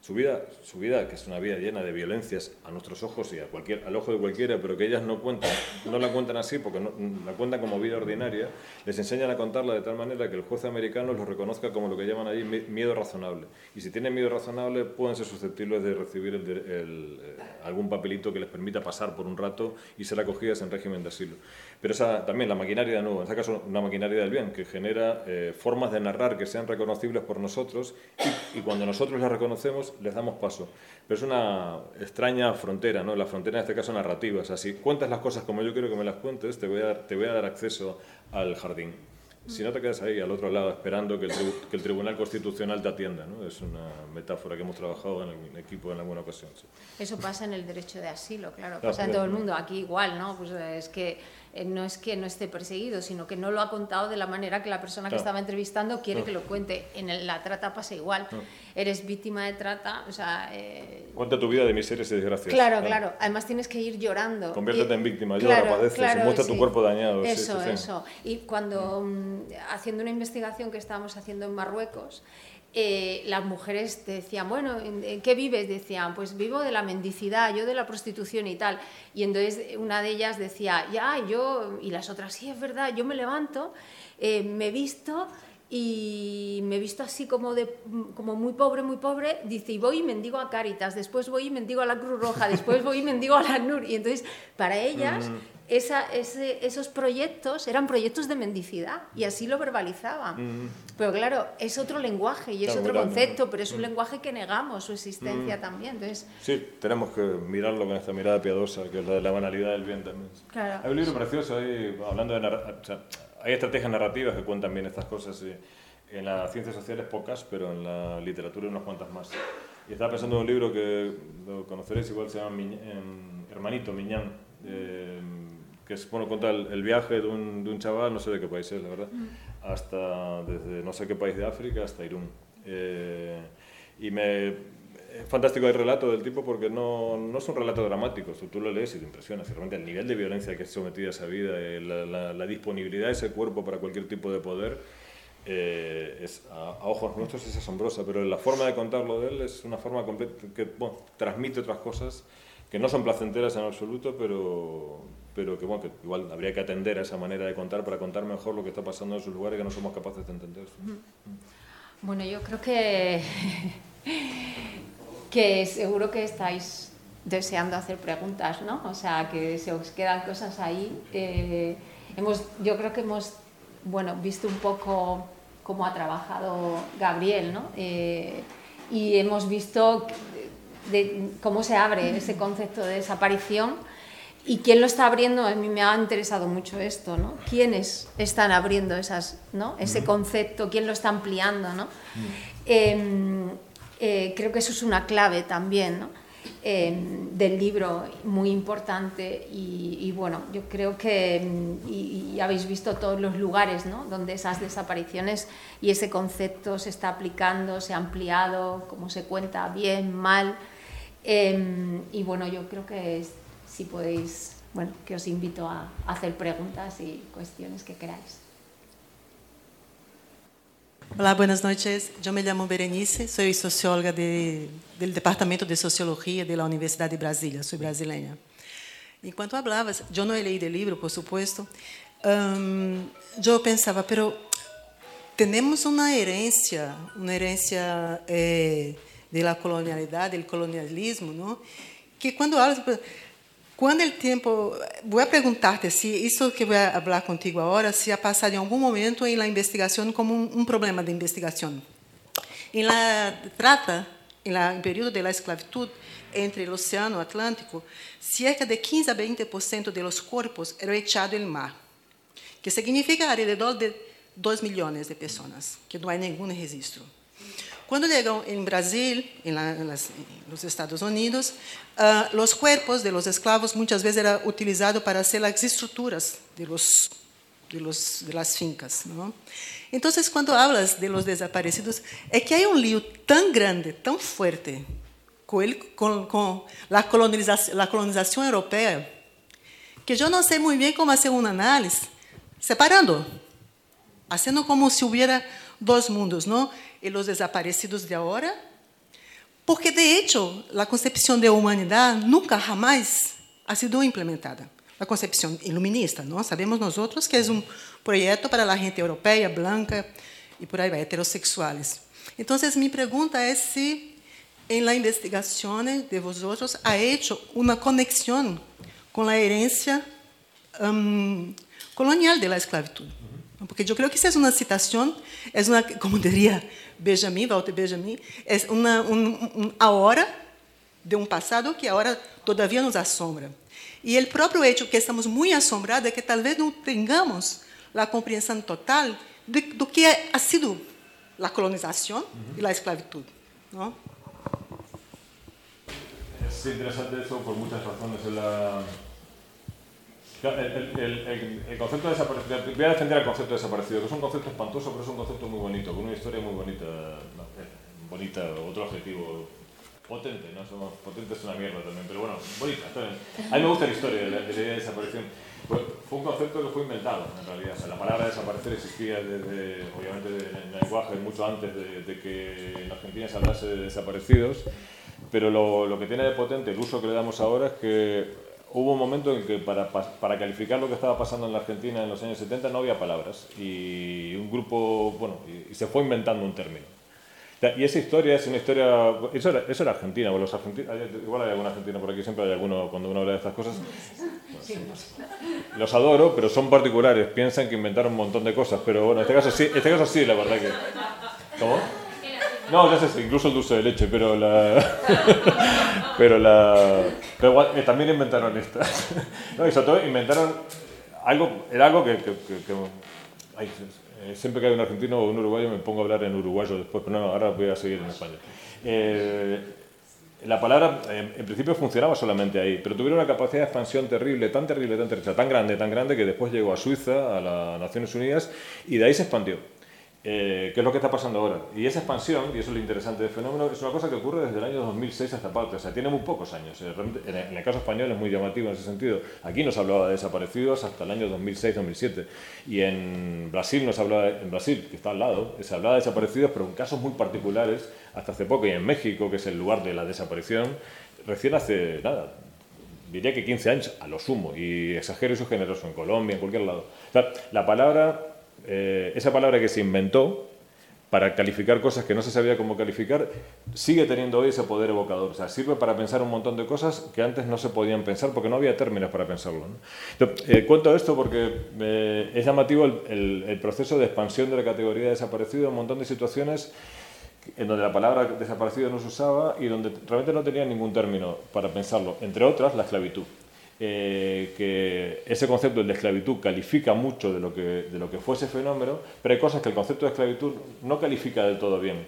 su vida, su vida, que es una vida llena de violencias a nuestros ojos y a cualquier, al ojo de cualquiera, pero que ellas no cuentan, no la cuentan así porque no, la cuentan como vida ordinaria, les enseñan a contarla de tal manera que el juez americano los reconozca como lo que llaman allí miedo razonable. Y si tienen miedo razonable, pueden ser susceptibles de recibir eh, algún papelito que les permita pasar por un rato y ser acogidas en régimen de asilo. Pero esa, también la maquinaria de nuevo, en este caso una maquinaria del bien, que genera eh, formas de narrar que sean reconocibles por nosotros y, cuando nosotros las reconocemos les damos paso. Pero es una extraña frontera, ¿no? la frontera en este caso narrativa. O sea, si cuentas las cosas como yo quiero que me las cuentes, te voy a dar, te voy a dar acceso al jardín. si no te quedas ahí al otro lado esperando que el, que el Tribunal Constitucional te atienda. ¿no? Es una metáfora que hemos trabajado en el equipo en alguna ocasión. Eso pasa en el derecho de asilo, claro, pasa en todo el mundo. Aquí igual, ¿no? Pues es que eh, no es que no esté perseguido, sino que no lo ha contado de la manera que la persona que estaba entrevistando quiere que lo cuente. En la trata pasa igual. Eres víctima de trata, o sea... Eh... Cuenta tu vida de miserias y desgracias. Claro, claro. Además tienes que ir llorando. Conviértete en víctima, llora, claro, padeces, muestra tu cuerpo dañado. Eso, eso. Y cuando, mm, haciendo una investigación que estábamos haciendo en Marruecos, eh, las mujeres decían, bueno, ¿en, qué vives? Decían, pues vivo de la mendicidad, yo de la prostitución y tal. Y entonces una de ellas decía, ya, yo, y las otras, sí, es verdad, yo me levanto, eh, me visto y me visto así como, de, como muy pobre, muy pobre, dice, y voy y mendigo a Cáritas, después voy y mendigo a la Cruz Roja, después voy y mendigo a la NUR. Y entonces, para ellas, mm. esa, esos proyectos eran proyectos de mendicidad y así lo verbalizaban. Mm. Pero claro, es otro lenguaje y es otro concepto, pero es un mm. lenguaje que negamos su existencia también. Entonces, sí, tenemos que mirarlo con esta mirada piadosa, que es la de la banalidad del bien también. Claro. Hay un libro precioso ahí, hablando de... O hay estrategias narrativas que cuentan bien estas cosas. en las ciencias sociales pocas, pero en la literatura unas cuantas más. Y estaba pensando en un libro que lo conoceréis, igual se llama Hermanito, Miñán, eh, que es, bueno, cuenta el, viaje de un, de un, chaval, no sé de qué país es, la verdad, mm. hasta desde no sé qué país de África hasta Irún. Eh, y me, es fantástico el relato del tipo porque no, no es un relato dramático, tú, lo lees y te impresionas. Realmente el nivel de violencia que es sometida a esa vida, eh, la, la, disponibilidad de ese cuerpo para cualquier tipo de poder, eh, es, a, ojos nuestros es asombrosa, pero la forma de contarlo de él es una forma que transmite otras cosas que no son placenteras en absoluto, pero, pero que, bueno, que igual habría que atender a esa manera de contar para contar mejor lo que está pasando en sus lugares que no somos capaces de entender. Bueno, yo creo que que seguro que estáis deseando hacer preguntas, ¿no? O sea, que se os quedan cosas ahí. Eh, hemos, yo creo que hemos, bueno, visto un poco cómo ha trabajado Gabriel, ¿no? Eh, y hemos visto de, cómo se abre ese concepto de desaparición y quién lo está abriendo. A mí me ha interesado mucho esto, ¿no? ¿Quiénes están abriendo esas, ¿no? ese concepto? ¿Quién lo está ampliando, ¿no? Em, eh, creo que eso es una clave también del libro, muy importante. Y, bueno, yo creo que mm, y, habéis visto todos los lugares ¿no? donde esas desapariciones y ese concepto se está aplicando, se ha ampliado, cómo se cuenta, bien, mal. Em, y bueno, yo creo que si podéis, bueno, que os invito a hacer preguntas y cuestiones que queráis. Olá, buenas noches. Eu me chamo Berenice, sou socióloga de, do Departamento de Sociologia da Universidade de Brasília, sou brasileira. Enquanto falava, eu não leí o livro, por supuesto, um, eu pensava, pero temos uma herência, uma herência eh, da colonialidade, do colonialismo, não? que quando hablas, quando o tempo, vou perguntar-te se isso que vou falar contigo agora se ha passado em algum momento em la investigação como um, problema de investigação. Em la trata, em la em período de la esclavitud entre o Oceano Atlântico, cerca de 15 a 20% de los corpos eram echados no mar, que significa alrededor de 2 milhões de pessoas, que não há nenhum registro. Quando chegam em Brasil, em, nos Estados Unidos, uh, os corpos de los esclavos muitas vezes eram utilizados para fazer as estruturas de los de, los, de las fincas. ¿no? Entonces, cuando hablas de los desaparecidos, é que há um lío tão grande, tão forte, com, ele, com, com a colonização, a colonização europeia, que eu não sei muito bem como fazer uma análise, separando, fazendo como se houvesse dois mundos, não? e los desaparecidos de agora? Porque, de hecho, a concepção de humanidade nunca, jamás ha sido implementada. A concepção iluminista, não? Sabemos nós outros que é um projeto para a gente europeia, branca e por aí vai, heterossexuais. Então, minha pergunta é se em la investigação de vosotros ha hecho uma conexão com a herência um, colonial de la esclavitud. Porque eu creio que isso é uma citação, é uma, como diria Benjamin, Walter Benjamin, é uma, um, um, a hora de um passado que agora todavia nos assombra. E o próprio hecho que estamos muito assombrados é que talvez não tenhamos a compreensão total de, do que ha sido a colonização e a esclavitud. ¿no? Es interesante por muchas razones. La... El, concepto de desaparecido, voy a defender el concepto de desaparecido, que es un concepto espantoso, pero es un concepto muy bonito, con una historia muy bonita, bonita, otro adjetivo potente, ¿no? Somos, potente es una mierda también, pero bueno, bonita. A mí me gusta la historia de la, de desaparición. Fue, un concepto que fue inventado, en realidad. La palabra desaparecer existía desde, obviamente, en el lenguaje mucho antes de, que en Argentina se hablase de desaparecidos, pero lo, que tiene de potente el uso que le damos ahora es que hubo un momento en que para, para calificar lo que estaba pasando en la Argentina en los años 70 no había palabras y un grupo, bueno, y, y se fue inventando un término. Y esa historia es una historia. Eso era, eso era Argentina, los argentinos, igual hay algún argentino por aquí, siempre hay alguno cuando uno habla de estas cosas. Los adoro, pero son particulares, piensan que inventaron un montón de cosas, pero bueno, en este caso sí, este caso sí la verdad que. ¿Cómo? No, ya sé, incluso el dulce de leche, pero la. pero la. Pero igual, eh, también inventaron estas. no, y todo inventaron algo, era algo que. eh, siempre que hay un argentino o un uruguayo me pongo a hablar en uruguayo después, pero no, ahora voy a seguir en español. Eh, la palabra en, principio funcionaba solamente ahí, pero tuvieron una capacidad de expansión terrible, tan terrible, tan terrible, tan grande, tan grande que después llegó a Suiza, a las Naciones Unidas y de ahí se expandió. Eh, ¿Qué es lo que está pasando ahora? Y esa expansión, y eso es lo interesante del fenómeno, es una cosa que ocurre desde el año 2006 hasta parte, o sea, tiene muy pocos años. Eh, en el caso español es muy llamativo en ese sentido. Aquí nos hablaba de desaparecidos hasta el año 2006-2007. Y en Brasil nos hablaba, en Brasil, que está al lado, se hablaba de desaparecidos, pero en casos muy particulares, hasta hace poco. Y en México, que es el lugar de la desaparición, recién hace, nada, diría que 15 años, a lo sumo, y exagero y generoso, en Colombia, en cualquier lado. O sea, la palabra eh, esa palabra que se inventó para calificar cosas que no se sabía cómo calificar, sigue teniendo hoy ese poder evocador. O sea, sirve para pensar un montón de cosas que antes no se podían pensar porque no había términos para pensarlo. Entonces, eh, cuento esto porque eh, es llamativo el, proceso de expansión de la categoría de desaparecido un montón de situaciones en donde la palabra desaparecido no se usaba y donde realmente no tenía ningún término para pensarlo. Entre otras, la esclavitud eh, que ese concepto de esclavitud califica mucho de lo, que, de lo que fue ese fenómeno, pero hay cosas que el concepto de esclavitud no califica del todo bien.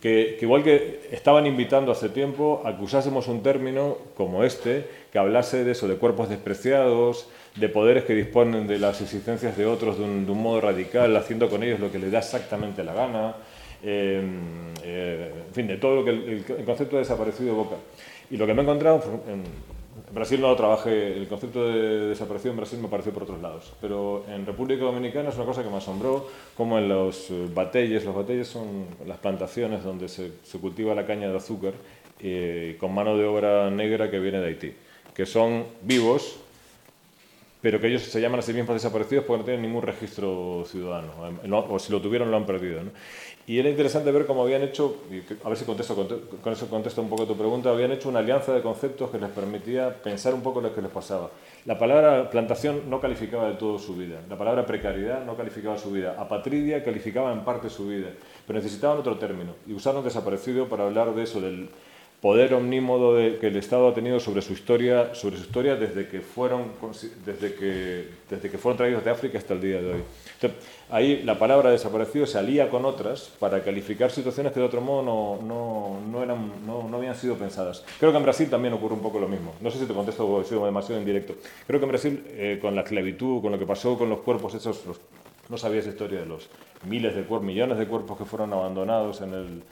Que, que, igual que estaban invitando hace tiempo a que usásemos un término como este, que hablase de eso, de cuerpos despreciados, de poderes que disponen de las existencias de otros de un, de un modo radical, haciendo con ellos lo que les da exactamente la gana, eh, eh, en fin, de todo lo que el, el, concepto de desaparecido evoca. Y lo que me he encontrado en, en Brasil no lo trabajé, el concepto de desaparición en Brasil me pareció por otros lados, pero en República Dominicana es una cosa que me asombró, como en los batelles, los batelles son las plantaciones donde se, cultiva la caña de azúcar eh, con mano de obra negra que viene de Haití, que son vivos, pero que ellos se llaman a sí mismos desaparecidos porque no tienen ningún registro ciudadano, o si lo tuvieron lo han perdido. Y era interesante ver cómo habían hecho, a ver si contesto, con eso contesto un poco tu pregunta, habían hecho una alianza de conceptos que les permitía pensar un poco lo que les pasaba. La palabra plantación no calificaba de todo su vida, la palabra precariedad no calificaba su vida, apatridia calificaba en parte su vida, pero necesitaban otro término y usaron desaparecido para hablar de eso, del poder omnímodo de, que el Estado ha tenido sobre su historia, sobre su historia desde que fueron, desde que, desde que fueron traídos de África hasta el día de hoy. Entonces, ahí la palabra desaparecido se alía con otras para calificar situaciones que de otro modo no, no, no, eran, no, no habían sido pensadas. Creo que en Brasil también ocurre un poco lo mismo. No sé si te contesto demasiado indirecto. Creo que en Brasil, eh, con la esclavitud, con lo que pasó con los cuerpos esos, los, no sabía esa historia de los miles de cuerpos, millones de cuerpos que fueron abandonados en el,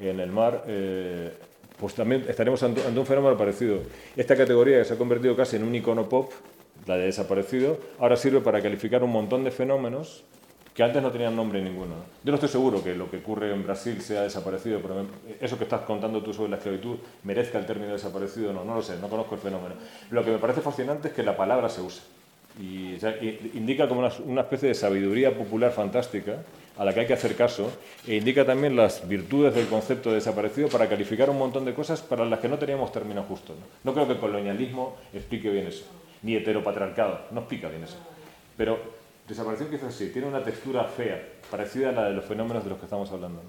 en el mar. Eh, pues también estaremos ante, un fenómeno parecido. Esta categoría que se ha convertido casi en un icono pop, la de desaparecido, ahora sirve para calificar un montón de fenómenos que antes no tenían nombre ninguno. Yo no estoy seguro que lo que ocurre en Brasil sea desaparecido, pero eso que estás contando tú sobre la esclavitud merezca el término desaparecido, no, no lo sé, no conozco el fenómeno. Lo que me parece fascinante es que la palabra se usa y, indica como una especie de sabiduría popular fantástica a la que hay que hacer caso e indica también las virtudes del concepto de desaparecido para calificar un montón de cosas para las que no teníamos término justo. No, creo que el colonialismo explique bien eso, ni heteropatriarcado, no explica bien eso. Pero Desaparición quizás sí, tiene una textura fea, parecida a la de los fenómenos de los que estamos hablando.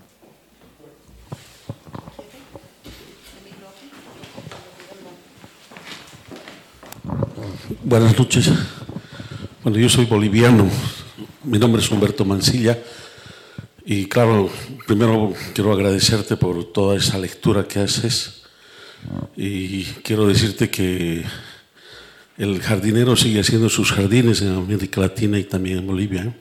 Buenas noches. Bueno, yo soy boliviano, mi nombre es Humberto Mancilla, Y claro, primero quiero agradecerte por toda esa lectura que haces y quiero decirte que el jardinero sigue haciendo sus jardines en América Latina y también en Bolivia.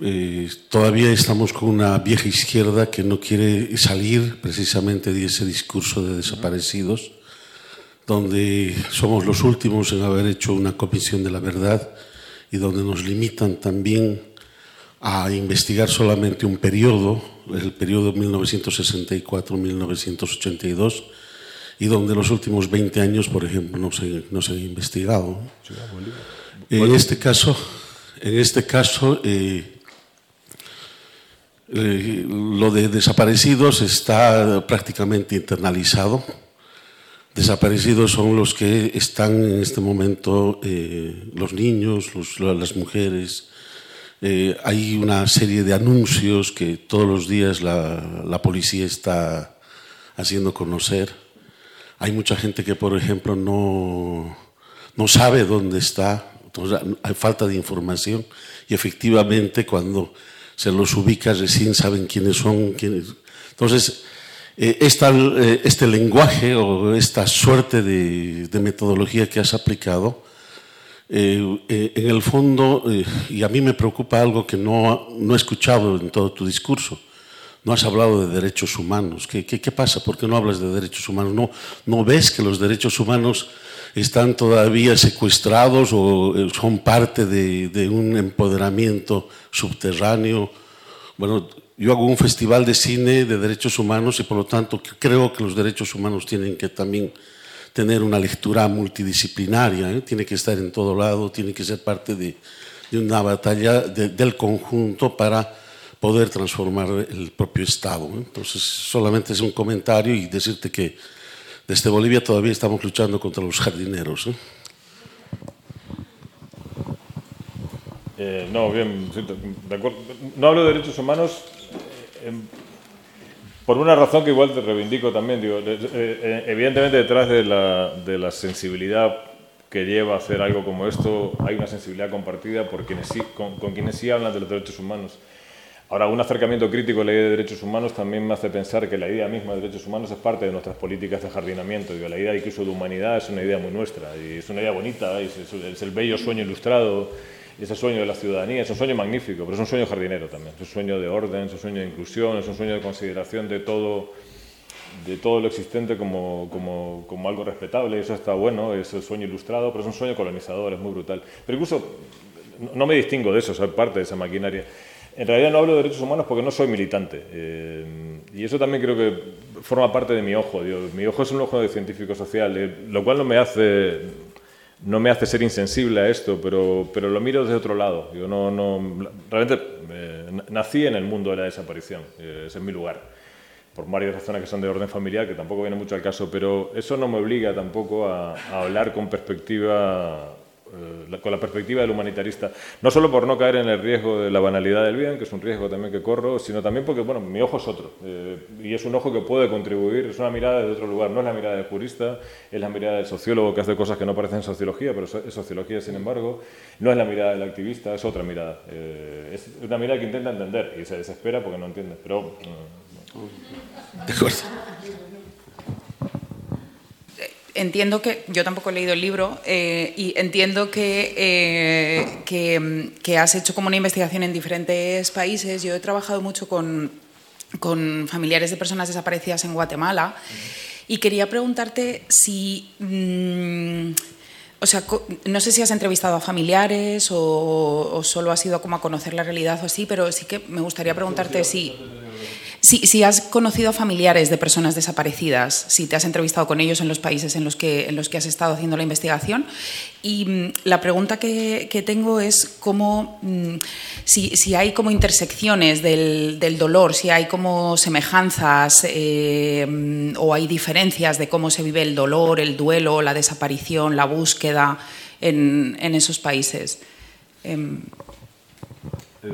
¿eh? Todavía estamos con una vieja izquierda que no quiere salir precisamente de ese discurso de desaparecidos, donde somos los últimos en haber hecho una comisión de la verdad y donde nos limitan también a investigar solamente un periodo, el periodo 1964-1982, y donde los últimos 20 años, por ejemplo, no se, no se ha investigado. En este caso, en este caso eh, eh, lo de desaparecidos está prácticamente internalizado. Desaparecidos son los que están en este momento, eh, los niños, las mujeres, eh, hay una serie de anuncios que todos los días la, policía está haciendo conocer. Hay mucha gente que, por ejemplo, no, no sabe dónde está, hay falta de información y efectivamente cuando se los ubica recién saben quiénes son. Quiénes. Entonces, eh, eh, este lenguaje o esta suerte de, de metodología que has aplicado eh, eh, en el fondo, eh, y a mí me preocupa algo que no, no he escuchado en todo tu discurso, no has hablado de derechos humanos. ¿Qué, qué, qué pasa? ¿Por qué no hablas de derechos humanos? ¿No, ¿No ves que los derechos humanos están todavía secuestrados o son parte de, de un empoderamiento subterráneo? Bueno, yo hago un festival de cine de derechos humanos y por lo tanto creo que los derechos humanos tienen que también tener una lectura multidisciplinaria, ¿eh? tiene que estar en todo lado, tiene que ser parte de, una batalla de, del conjunto para poder transformar el propio Estado. ¿eh? Entonces, solamente es un comentario y decirte que desde Bolivia todavía estamos luchando contra los jardineros. ¿eh? No, bien, de acuerdo. No hablo de derechos humanos. Por una razón que igual te reivindico también, digo, eh, eh, evidentemente detrás de la, de la, sensibilidad que lleva a hacer algo como esto hay una sensibilidad compartida con, quienes sí hablan de los derechos humanos. Ahora, un acercamiento crítico a la idea de derechos humanos también me hace pensar que la idea misma de derechos humanos es parte de nuestras políticas de jardinamiento. Digo, la idea incluso de humanidad es una idea muy nuestra y es una idea bonita, es, es el bello sueño ilustrado ese sueño de la ciudadanía es un sueño magnífico, pero es un sueño jardinero también, es un sueño de orden, es un sueño de inclusión, es un sueño de consideración de todo, de todo lo existente como, algo respetable, eso está bueno, es el sueño ilustrado, pero es un sueño colonizador, es muy brutal. Pero incluso no me distingo de eso, soy parte de esa maquinaria. En realidad no hablo de derechos humanos porque no soy militante. Eh, y eso también creo que forma parte de mi ojo. Mi ojo es un ojo de científico social, eh, lo cual no me hace no me hace ser insensible a esto, pero, pero lo miro desde otro lado. Yo no, no, realmente eh, nací en el mundo de la desaparición, eh, ese es mi lugar, por varias razones que son de orden familiar, que tampoco viene mucho al caso, pero eso no me obliga tampoco a, a hablar con perspectiva eh, con la perspectiva del humanitarista, no solo por no caer en el riesgo de la banalidad del bien, que es un riesgo también que corro, sino también porque, bueno, mi ojo es otro, eh, y es un ojo que puede contribuir, es una mirada de otro lugar, no es la mirada del jurista, es la mirada del sociólogo que hace cosas que no parecen sociología, pero es sociología sin embargo, no es la mirada del activista, es otra mirada, eh, es una mirada que intenta entender y se desespera porque no entiende, pero... De acuerdo entiendo que, yo tampoco he leído el libro, eh, y entiendo que, eh, que, has hecho como una investigación en diferentes países. Yo he trabajado mucho con, con familiares de personas desaparecidas en Guatemala y quería preguntarte si... Mmm, o sea, no sé si has entrevistado a familiares o, o, solo has ido como a conocer la realidad o así, pero sí que me gustaría preguntarte si... Si, has conocido a familiares de personas desaparecidas, si te has entrevistado con ellos en los países en los que, has estado haciendo la investigación. Y mm, la pregunta que, tengo es cómo, mm, si, hay como intersecciones del, dolor, si hay como semejanzas eh, mm, o hay diferencias de cómo se vive el dolor, el duelo, la desaparición, la búsqueda en, esos países. Em, eh,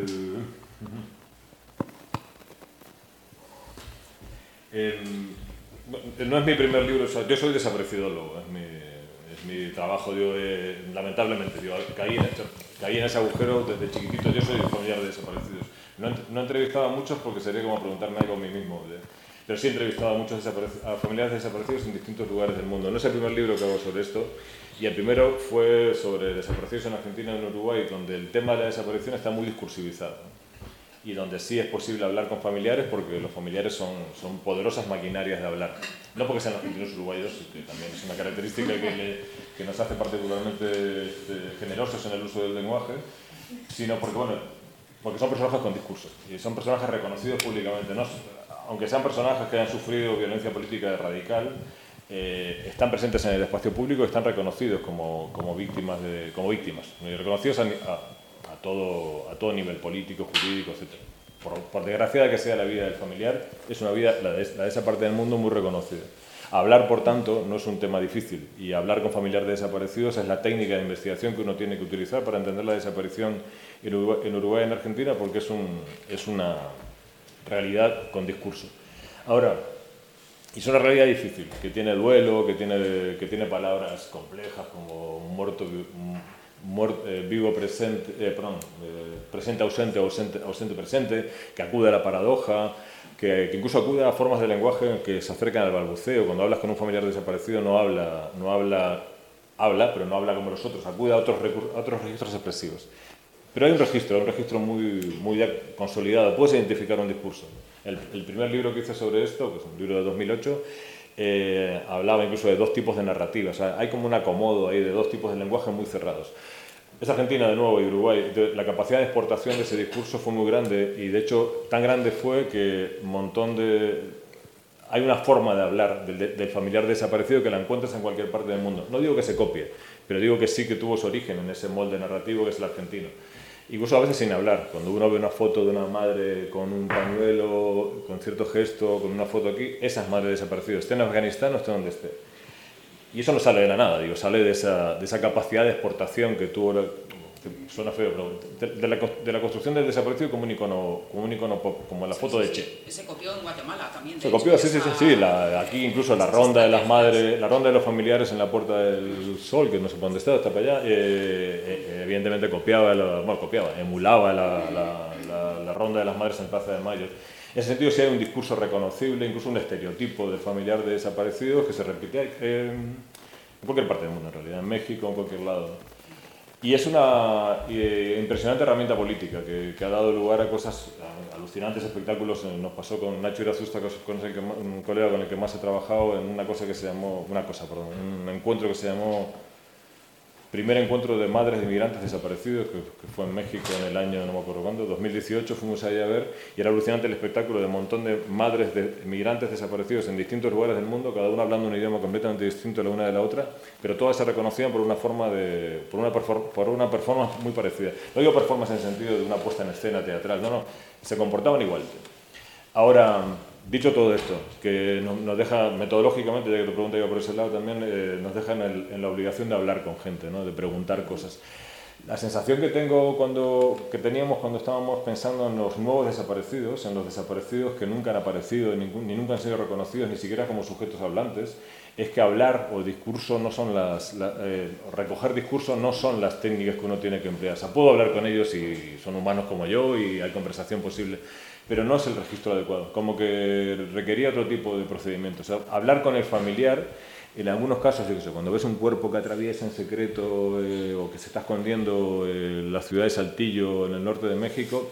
Eh, no es mi primer libro, yo soy desaparecidólogo, es mi, mi trabajo, digo, lamentablemente, caí, en ese agujero desde chiquitito, yo soy familiar de desaparecidos. No, he entrevistado a muchos porque sería como preguntarme a mí mismo. pero sí he entrevistado a muchos a familiares desaparecidos en distintos lugares del mundo. No es el primer libro que hago sobre esto, y el primero fue sobre desaparecidos en Argentina y en Uruguay, donde el tema de la desaparición está muy discursivizado. Y donde sí es posible hablar con familiares, porque los familiares son, son poderosas maquinarias de hablar. No porque sean argentinos uruguayos, que también es una característica que, que nos hace particularmente este, generosos en el uso del lenguaje, sino porque, bueno, porque son personajes con discursos y son personajes reconocidos públicamente. ¿no? Aunque sean personajes que hayan sufrido violencia política radical, eh, están presentes en el espacio público y están reconocidos como, como víctimas, de, como víctimas reconocidos a, a, todo, a todo nivel político, jurídico, etc. Por, por, desgracia de que sea la vida del familiar, es una vida, la de, la de esa parte del mundo, muy reconocida. Hablar, por tanto, no es un tema difícil y hablar con familiares de desaparecidos es la técnica de investigación que uno tiene que utilizar para entender la desaparición en Uruguay, y en Argentina porque es, un, es una realidad con discurso. Ahora, es una realidad difícil, que tiene duelo, que tiene, que tiene palabras complejas como muerto, eh, vivo presente, eh, perdón, eh, presente ausente, ausente ausente presente, que acude a la paradoja, que, que, incluso acude a formas de lenguaje que se acercan al balbuceo. Cuando hablas con un familiar desaparecido no habla, no habla, habla, pero no habla como los otros, acude a otros, a otros registros expresivos. Pero hay un registro, un registro muy, muy consolidado, puedes identificar un discurso. El, primer libro que hice sobre esto, que es un libro de 2008, eh, hablaba incluso de dos tipos de narrativa. O sea, hay como un acomodo ahí de dos tipos de lenguaje muy cerrados. Es Argentina de nuevo y Uruguay. La capacidad de exportación de ese discurso fue muy grande y de hecho tan grande fue que montón de... Hay una forma de hablar del familiar desaparecido que la encuentras en cualquier parte del mundo. No digo que se copie, pero digo que sí que tuvo su origen en ese molde narrativo que es el argentino incluso a veces sin hablar. Cuando uno ve una foto de una madre con un pañuelo, con cierto gesto, con una foto aquí, esa es madre desaparecida, esté en Afganistán o esté donde esté. Y eso no sale de la nada, digo, sale de esa, de esa capacidad de exportación que tuvo suena feo, pero de, la, de, la, construcción del desaparecido como un icono, como un icono pop, como la foto de Che. Se copió en Guatemala también. Se copió, sí, sí, sí, sí la, aquí incluso la ronda de las madres, la ronda de los familiares en la Puerta del Sol, que no sé dónde está, está para allá, eh, eh, evidentemente copiaba, bueno, copiaba, emulaba la, la, ronda de las madres en Plaza de Mayo. En ese sentido, sí hay un discurso reconocible, incluso un estereotipo de familiar de desaparecidos que se repite eh, en cualquier parte del mundo, en realidad, en México, en cualquier lado. Y es una eh, impresionante herramienta política que, ha dado lugar a cosas, alucinantes espectáculos. Eh, nos pasó con Nacho Irazusta, con el un colega con el que más he trabajado, en una cosa que se llamó, una cosa, perdón, un encuentro que se llamó primer encuentro de madres de inmigrantes desaparecidos, que, fue en México en el año, no me acuerdo cuándo, 2018, fuimos allá a ver, y era alucinante el espectáculo de un montón de madres de inmigrantes desaparecidos en distintos lugares del mundo, cada una hablando un idioma completamente distinto la una de la otra, pero todas se reconocían por una forma de, por una, por una performance muy parecida. No digo performance en el sentido de una puesta en escena teatral, no, no, se comportaban igual. Ahora, Dicho todo esto, que nos deja metodológicamente, ya que tu pregunta iba por ese lado también, eh, nos deja en, la obligación de hablar con gente, ¿no? de preguntar cosas. La sensación que tengo cuando, que teníamos cuando estábamos pensando en los nuevos desaparecidos, en los desaparecidos que nunca han aparecido ni, nunca han sido reconocidos ni siquiera como sujetos hablantes, es que hablar o discurso no son las, eh, recoger discurso no son las técnicas que uno tiene que emplear. O sea, puedo hablar con ellos y son humanos como yo y hay conversación posible, pero no es el registro adecuado, como que requería otro tipo de procedimiento. O sea, hablar con el familiar, en algunos casos, cuando ves un cuerpo que atraviesa en secreto eh, o que se está escondiendo en la ciudad de Saltillo, en el norte de México,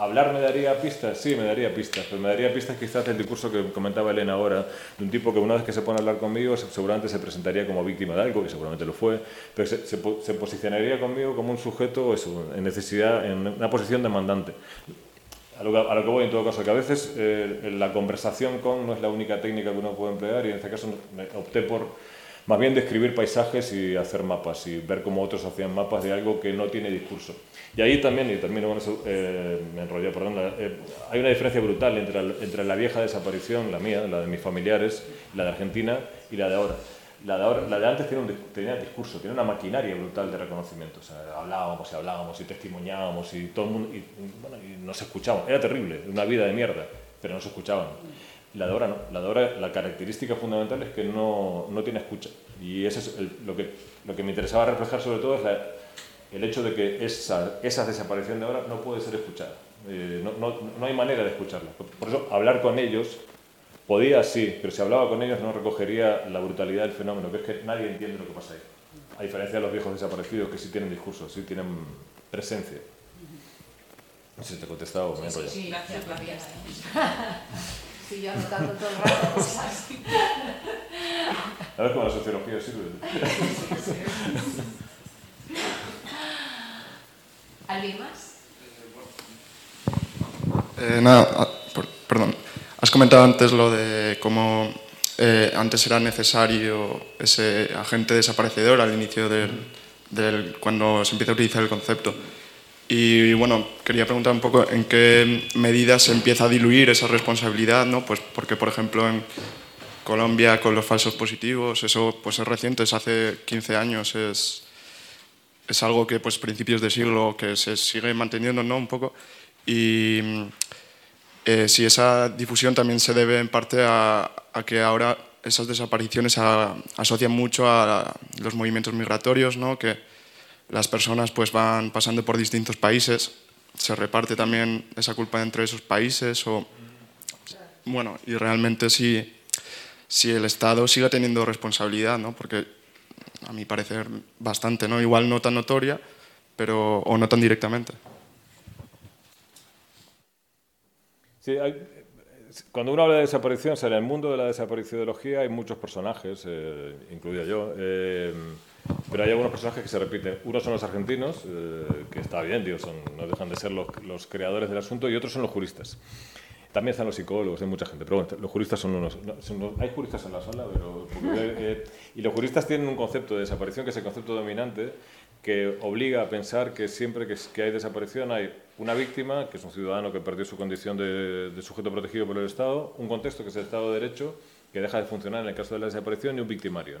¿Hablar me daría pistas? Sí, me daría pistas, pero me daría pistas quizás del discurso que comentaba Elena ahora, de un tipo que una vez que se pone a hablar conmigo seguramente se presentaría como víctima de algo, que seguramente lo fue, pero se, se, se posicionaría conmigo como un sujeto eso, en necesidad, en una posición demandante a lo, que, voy en todo caso, que a veces eh, la conversación con no es la única técnica que uno puede emplear y en este caso opté por más bien describir paisajes y hacer mapas y ver cómo otros hacían mapas de algo que no tiene discurso. Y ahí también, y termino con eso, eh, me enrollé, perdón, eh, hay una diferencia brutal entre, entre la vieja desaparición, la mía, la de mis familiares, la de Argentina y la de ahora. La de, la de antes tenía, un, tenía discurso, tenía una maquinaria brutal de reconocimiento. O sea, hablábamos y hablábamos y testimoniábamos y todo el mundo. Y, bueno, y nos escuchaban. Era terrible, una vida de mierda, pero no se escuchaban. La de ahora no. La de ahora, la característica fundamental es que no, no tiene escucha. Y eso es lo, que, lo que me interesaba reflejar sobre todo es el hecho de que esa, esa desaparición de ahora no puede ser escuchada. Eh, no, no, no, hay manera de escucharla. Por eso hablar con ellos podía sí, pero si hablaba con ellos no recogería la brutalidad del fenómeno, que es que nadie entiende lo que pasa ahí. A diferencia de los viejos desaparecidos que sí tienen discurso, sí tienen presencia. No sé si te he contestado. Sí, sí, sí, gracias, gracias. Sí, yo anotando todo el rato cosas. A ver cómo la sociología sirve. ¿Alguien más? Eh, nada, ah, perdón. Has comentado antes lo de cómo eh, antes era necesario ese agente desaparecedor al inicio del, del, cuando se empieza a utilizar el concepto. Y bueno, quería preguntar un poco en qué medida se empieza a diluir esa responsabilidad, ¿no? Pues porque, por ejemplo, en Colombia con los falsos positivos, eso pues es reciente, es hace 15 años, es, es algo que pues principios de siglo que se sigue manteniendo, ¿no? Un poco. Y eh, si esa difusión también se debe en parte a, que ahora esas desapariciones asocian mucho a los movimientos migratorios, ¿no? que las personas pues van pasando por distintos países, se reparte también esa culpa entre esos países o bueno, y realmente si, si el Estado sigue teniendo responsabilidad, ¿no? porque a mi parecer bastante, ¿no? igual no tan notoria, pero, o no tan directamente. Sí, cuando uno habla de desaparición, en el mundo de la desapareciología hay muchos personajes, eh, incluida yo, eh, pero hay algunos personajes que se repiten. Unos son los argentinos, eh, que está bien, digo, son, no dejan de ser los, los, creadores del asunto, y otros son los juristas. También están los psicólogos, hay mucha gente, pero bueno, los juristas son unos... hay juristas en la sala, pero... y los juristas tienen un concepto de desaparición que es el concepto dominante, que obliga a pensar que siempre que, hay desaparición hay una víctima, que es un ciudadano que perdió su condición de, sujeto protegido por el Estado, un contexto que es el Estado de Derecho, que deja de funcionar en el caso de la desaparición, y un victimario.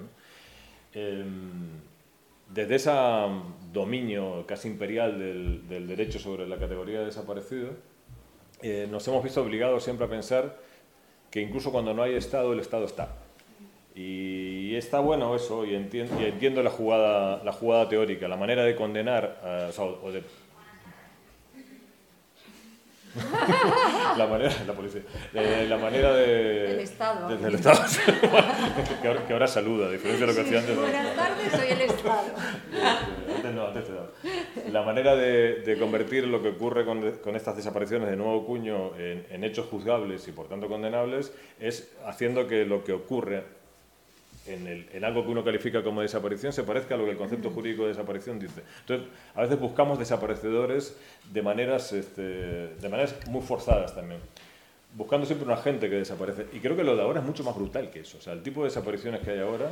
Em, desde ese dominio casi imperial del, derecho sobre la categoría de desaparecido, eh, nos hemos visto obligados siempre a pensar que incluso cuando no hay Estado, el Estado está. Y está bueno eso, y entiendo, y entiendo la, jugada, la jugada teórica, la manera de condenar, o, de la manera, la policía, eh, la manera de... El Estado. Desde el Estado. que, ahora, que, ahora, saluda, a diferencia de lo que hacía antes. Buenas tardes, soy el Estado. antes no, antes te daba. La manera de, de, convertir lo que ocurre con, con, estas desapariciones de nuevo cuño en, en hechos juzgables y por tanto condenables es haciendo que lo que ocurre en, algo que uno califica como desaparición se parezca a lo que el concepto jurídico de desaparición dice. Entonces, a veces buscamos desaparecedores de maneras, este, de maneras muy forzadas también, buscando siempre un agente que desaparece. Y creo que lo de ahora es mucho más brutal que eso. O sea, el tipo de desapariciones que hay ahora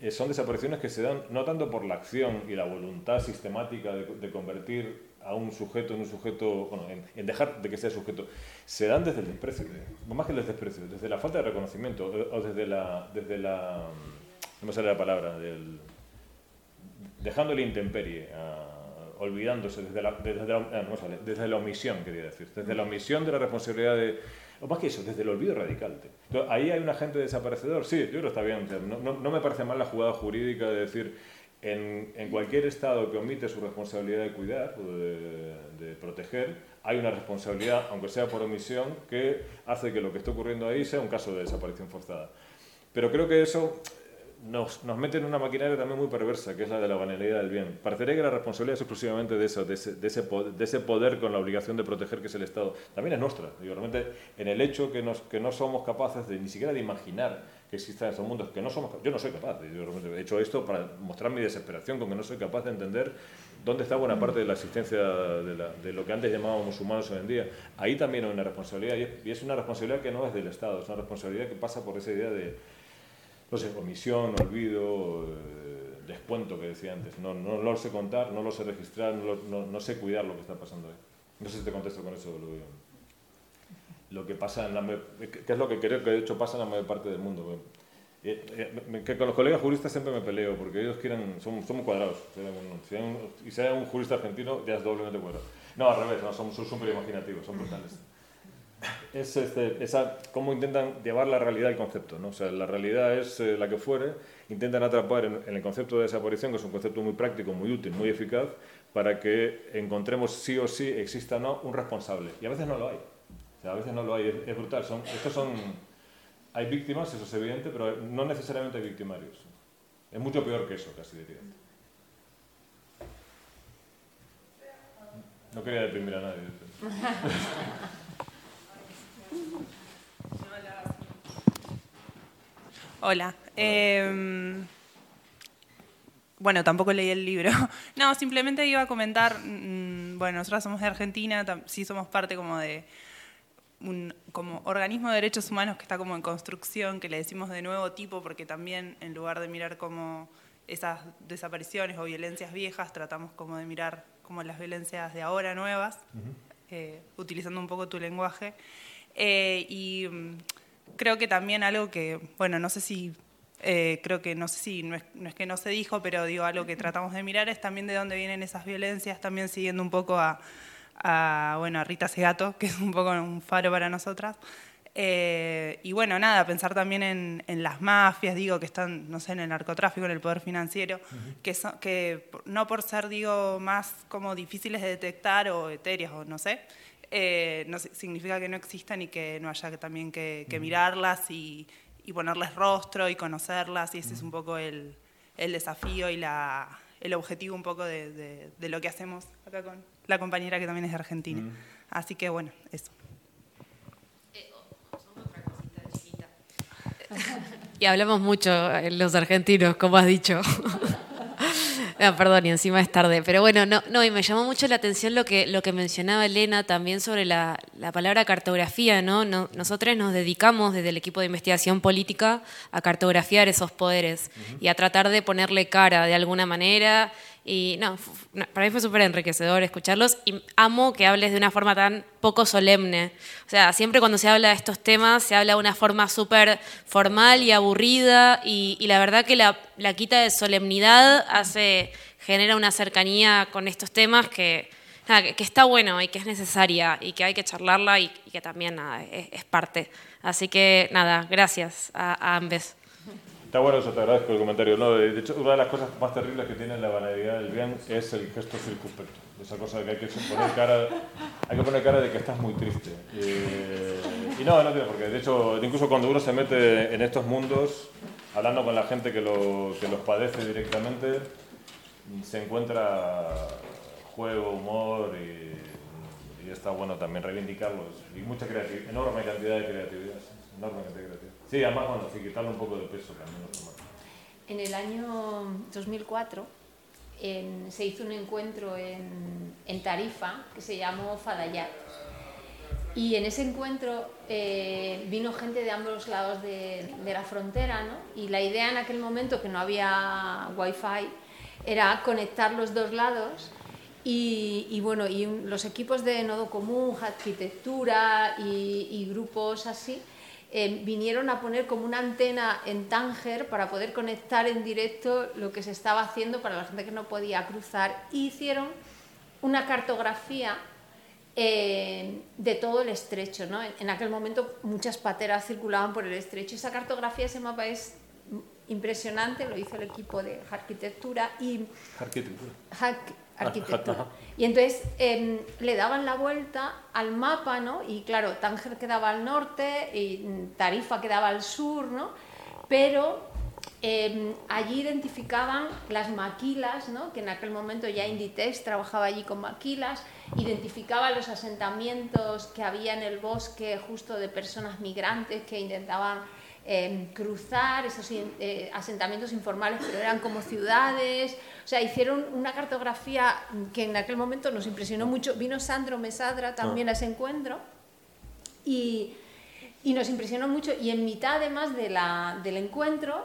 eh, son desapariciones que se dan no tanto por la acción y la voluntad sistemática de, convertir a un sujeto en un sujeto, bueno, en, dejar de que sea sujeto, se dan desde el desprecio, más que el desprecio, desde la falta de reconocimiento o desde la, desde la no me sale la palabra, del, dejando la intemperie, uh, olvidándose desde la, desde, la, ah, no sale, desde la omisión, quería decir, desde la omisión de la responsabilidad de, o más que eso, desde el olvido radical. Entonces, ahí hay un agente desaparecedor, sí, yo creo que está bien, no, no, no me parece mal la jugada jurídica de decir, en, cualquier Estado que omite su responsabilidad de cuidar o de, proteger, hay una responsabilidad, aunque sea por omisión, que hace que lo que esté ocurriendo ahí sea un caso de desaparición forzada. Pero creo que eso nos, nos mete en una maquinaria también muy perversa, que es la de la banalidad del bien. Parecería que la responsabilidad es exclusivamente de eso, de ese, de ese, poder, con la obligación de proteger que es el Estado. También es nuestra. Digo, realmente, en el hecho que, que no somos capaces de ni siquiera de imaginar que existan estos mundos, que no somos Yo no soy capaz. Yo he hecho esto para mostrar mi desesperación con que no soy capaz de entender dónde está buena parte de la existencia de, la, lo que antes llamábamos humanos hoy en día. Ahí también hay una responsabilidad, y es una responsabilidad que no es del Estado, es una responsabilidad que pasa por esa idea de no sé, omisión, olvido, eh, descuento que decía antes. No, no, lo sé contar, no lo sé registrar, no, no, sé cuidar lo que está pasando ahí. No sé si te contesto con eso lo, lo que pasa en la que es lo que creo que de hecho pasa en la mayor parte del mundo. Eh, eh, que con los colegas juristas siempre me peleo porque ellos quieren, son, son cuadrados. Si un, y si hay un jurista argentino ya es doblemente cuadrado. No, al revés, no, son súper imaginativos, son brutales. es este, esa, cómo intentan llevar la realidad al concepto. ¿no? O sea, la realidad es eh, la que fuere, intentan atrapar en, el concepto de desaparición, que es un concepto muy práctico, muy útil, muy eficaz, para que encontremos sí o sí, exista o no, un responsable. Y a veces no lo hay. A veces no lo hay, es, brutal. Son, estos son, hay víctimas, eso es evidente, pero no necesariamente hay victimarios. Es mucho peor que eso, casi diría. No quería deprimir a nadie. Hola. Em, bueno, tampoco leí el libro. No, simplemente iba a comentar, mm, bueno, nosotros somos de Argentina, sí somos parte como de un como organismo de derechos humanos que está como en construcción, que le decimos de nuevo tipo, porque también en lugar de mirar como esas desapariciones o violencias viejas, tratamos como de mirar como las violencias de ahora nuevas, eh, utilizando un poco tu lenguaje. Eh, y mm, creo que también algo que, bueno, no sé si, eh, creo que no sé si, no es, que no se dijo, pero digo, algo que tratamos de mirar es también de dónde vienen esas violencias, también siguiendo un poco a, bueno, a Rita Segato, que es un poco un faro para nosotras. Eh, y bueno, nada, pensar también en, las mafias, digo, que están, no sé, en el narcotráfico, en el poder financiero, que, son, que no por ser, digo, más como difíciles de detectar o etéreas o no sé, eh, no significa que no existan y que no haya que, también que, mirarlas y, ponerles rostro y conocerlas y ese es un poco el, desafío y la, el objetivo un poco de, lo que hacemos acá con la compañera que también es de Argentina. Así que bueno, eso. Eh, y hablamos mucho eh, los argentinos, como has dicho. Perdón, y encima es tarde. Pero bueno, no, no, y me llamó mucho la atención lo que, lo que mencionaba Elena también sobre la, la palabra cartografía, ¿no? Nosotros nos dedicamos desde el equipo de investigación política a cartografiar esos poderes y a tratar de ponerle cara de alguna manera y no, para mí fue súper enriquecedor escucharlos y amo que hables de una forma tan poco solemne. O sea, siempre cuando se habla de estos temas se habla de una forma súper formal y aburrida y, la verdad que la, quita de solemnidad hace, genera una cercanía con estos temas que, que, está bueno y que es necesaria y que hay que charlarla y, que también es, parte. Así que nada, gracias a, a ambos. Está bueno eso, te agradezco el comentario. No, de hecho, una de las cosas más terribles que tiene la banalidad del bien es el gesto circunspecto. Esa cosa de que hay que poner cara, hay que poner cara de que estás muy triste. y no, no tiene por qué. De hecho, incluso cuando uno se mete en estos mundos, hablando con la gente que, lo, que los padece directamente, se encuentra juego, humor y, y está bueno también reivindicarlos. Y mucha creatividad, enorme cantidad de creatividad. Enorme cantidad de creatividad. Sí, además. En el año 2004 se hizo un encuentro en, en, Tarifa que se llamó Fadayat. Y en ese encuentro eh, vino gente de ambos lados de, de, la frontera, ¿no? Y la idea en aquel momento, que no había wifi, era conectar los dos lados y, y, bueno, y los equipos de nodo común, arquitectura y, y grupos así, eh, vinieron a poner como una antena en Tánger para poder conectar en directo lo que se estaba haciendo para la gente que no podía cruzar. Y hicieron una cartografía eh, de todo el estrecho. ¿no? En, aquel momento muchas pateras circulaban por el estrecho. Esa cartografía, ese mapa es impresionante, lo hizo el equipo de arquitectura y... Arquitectura arquitectura. Y entonces em, le daban la vuelta al mapa, ¿no? Y claro, Tánger quedaba al norte y Tarifa quedaba al sur, ¿no? Pero em, allí identificaban las maquilas, ¿no? que en aquel momento ya Inditex trabajaba allí con maquilas, identificaba los asentamientos que había en el bosque justo de personas migrantes que intentaban cruzar esos eh, asentamientos informales, pero eran como ciudades. O sea, hicieron una cartografía que en aquel momento nos impresionó mucho. Vino Sandro Mesadra también a ese encuentro y, y nos impresionó mucho. Y en mitad, además de la, del encuentro,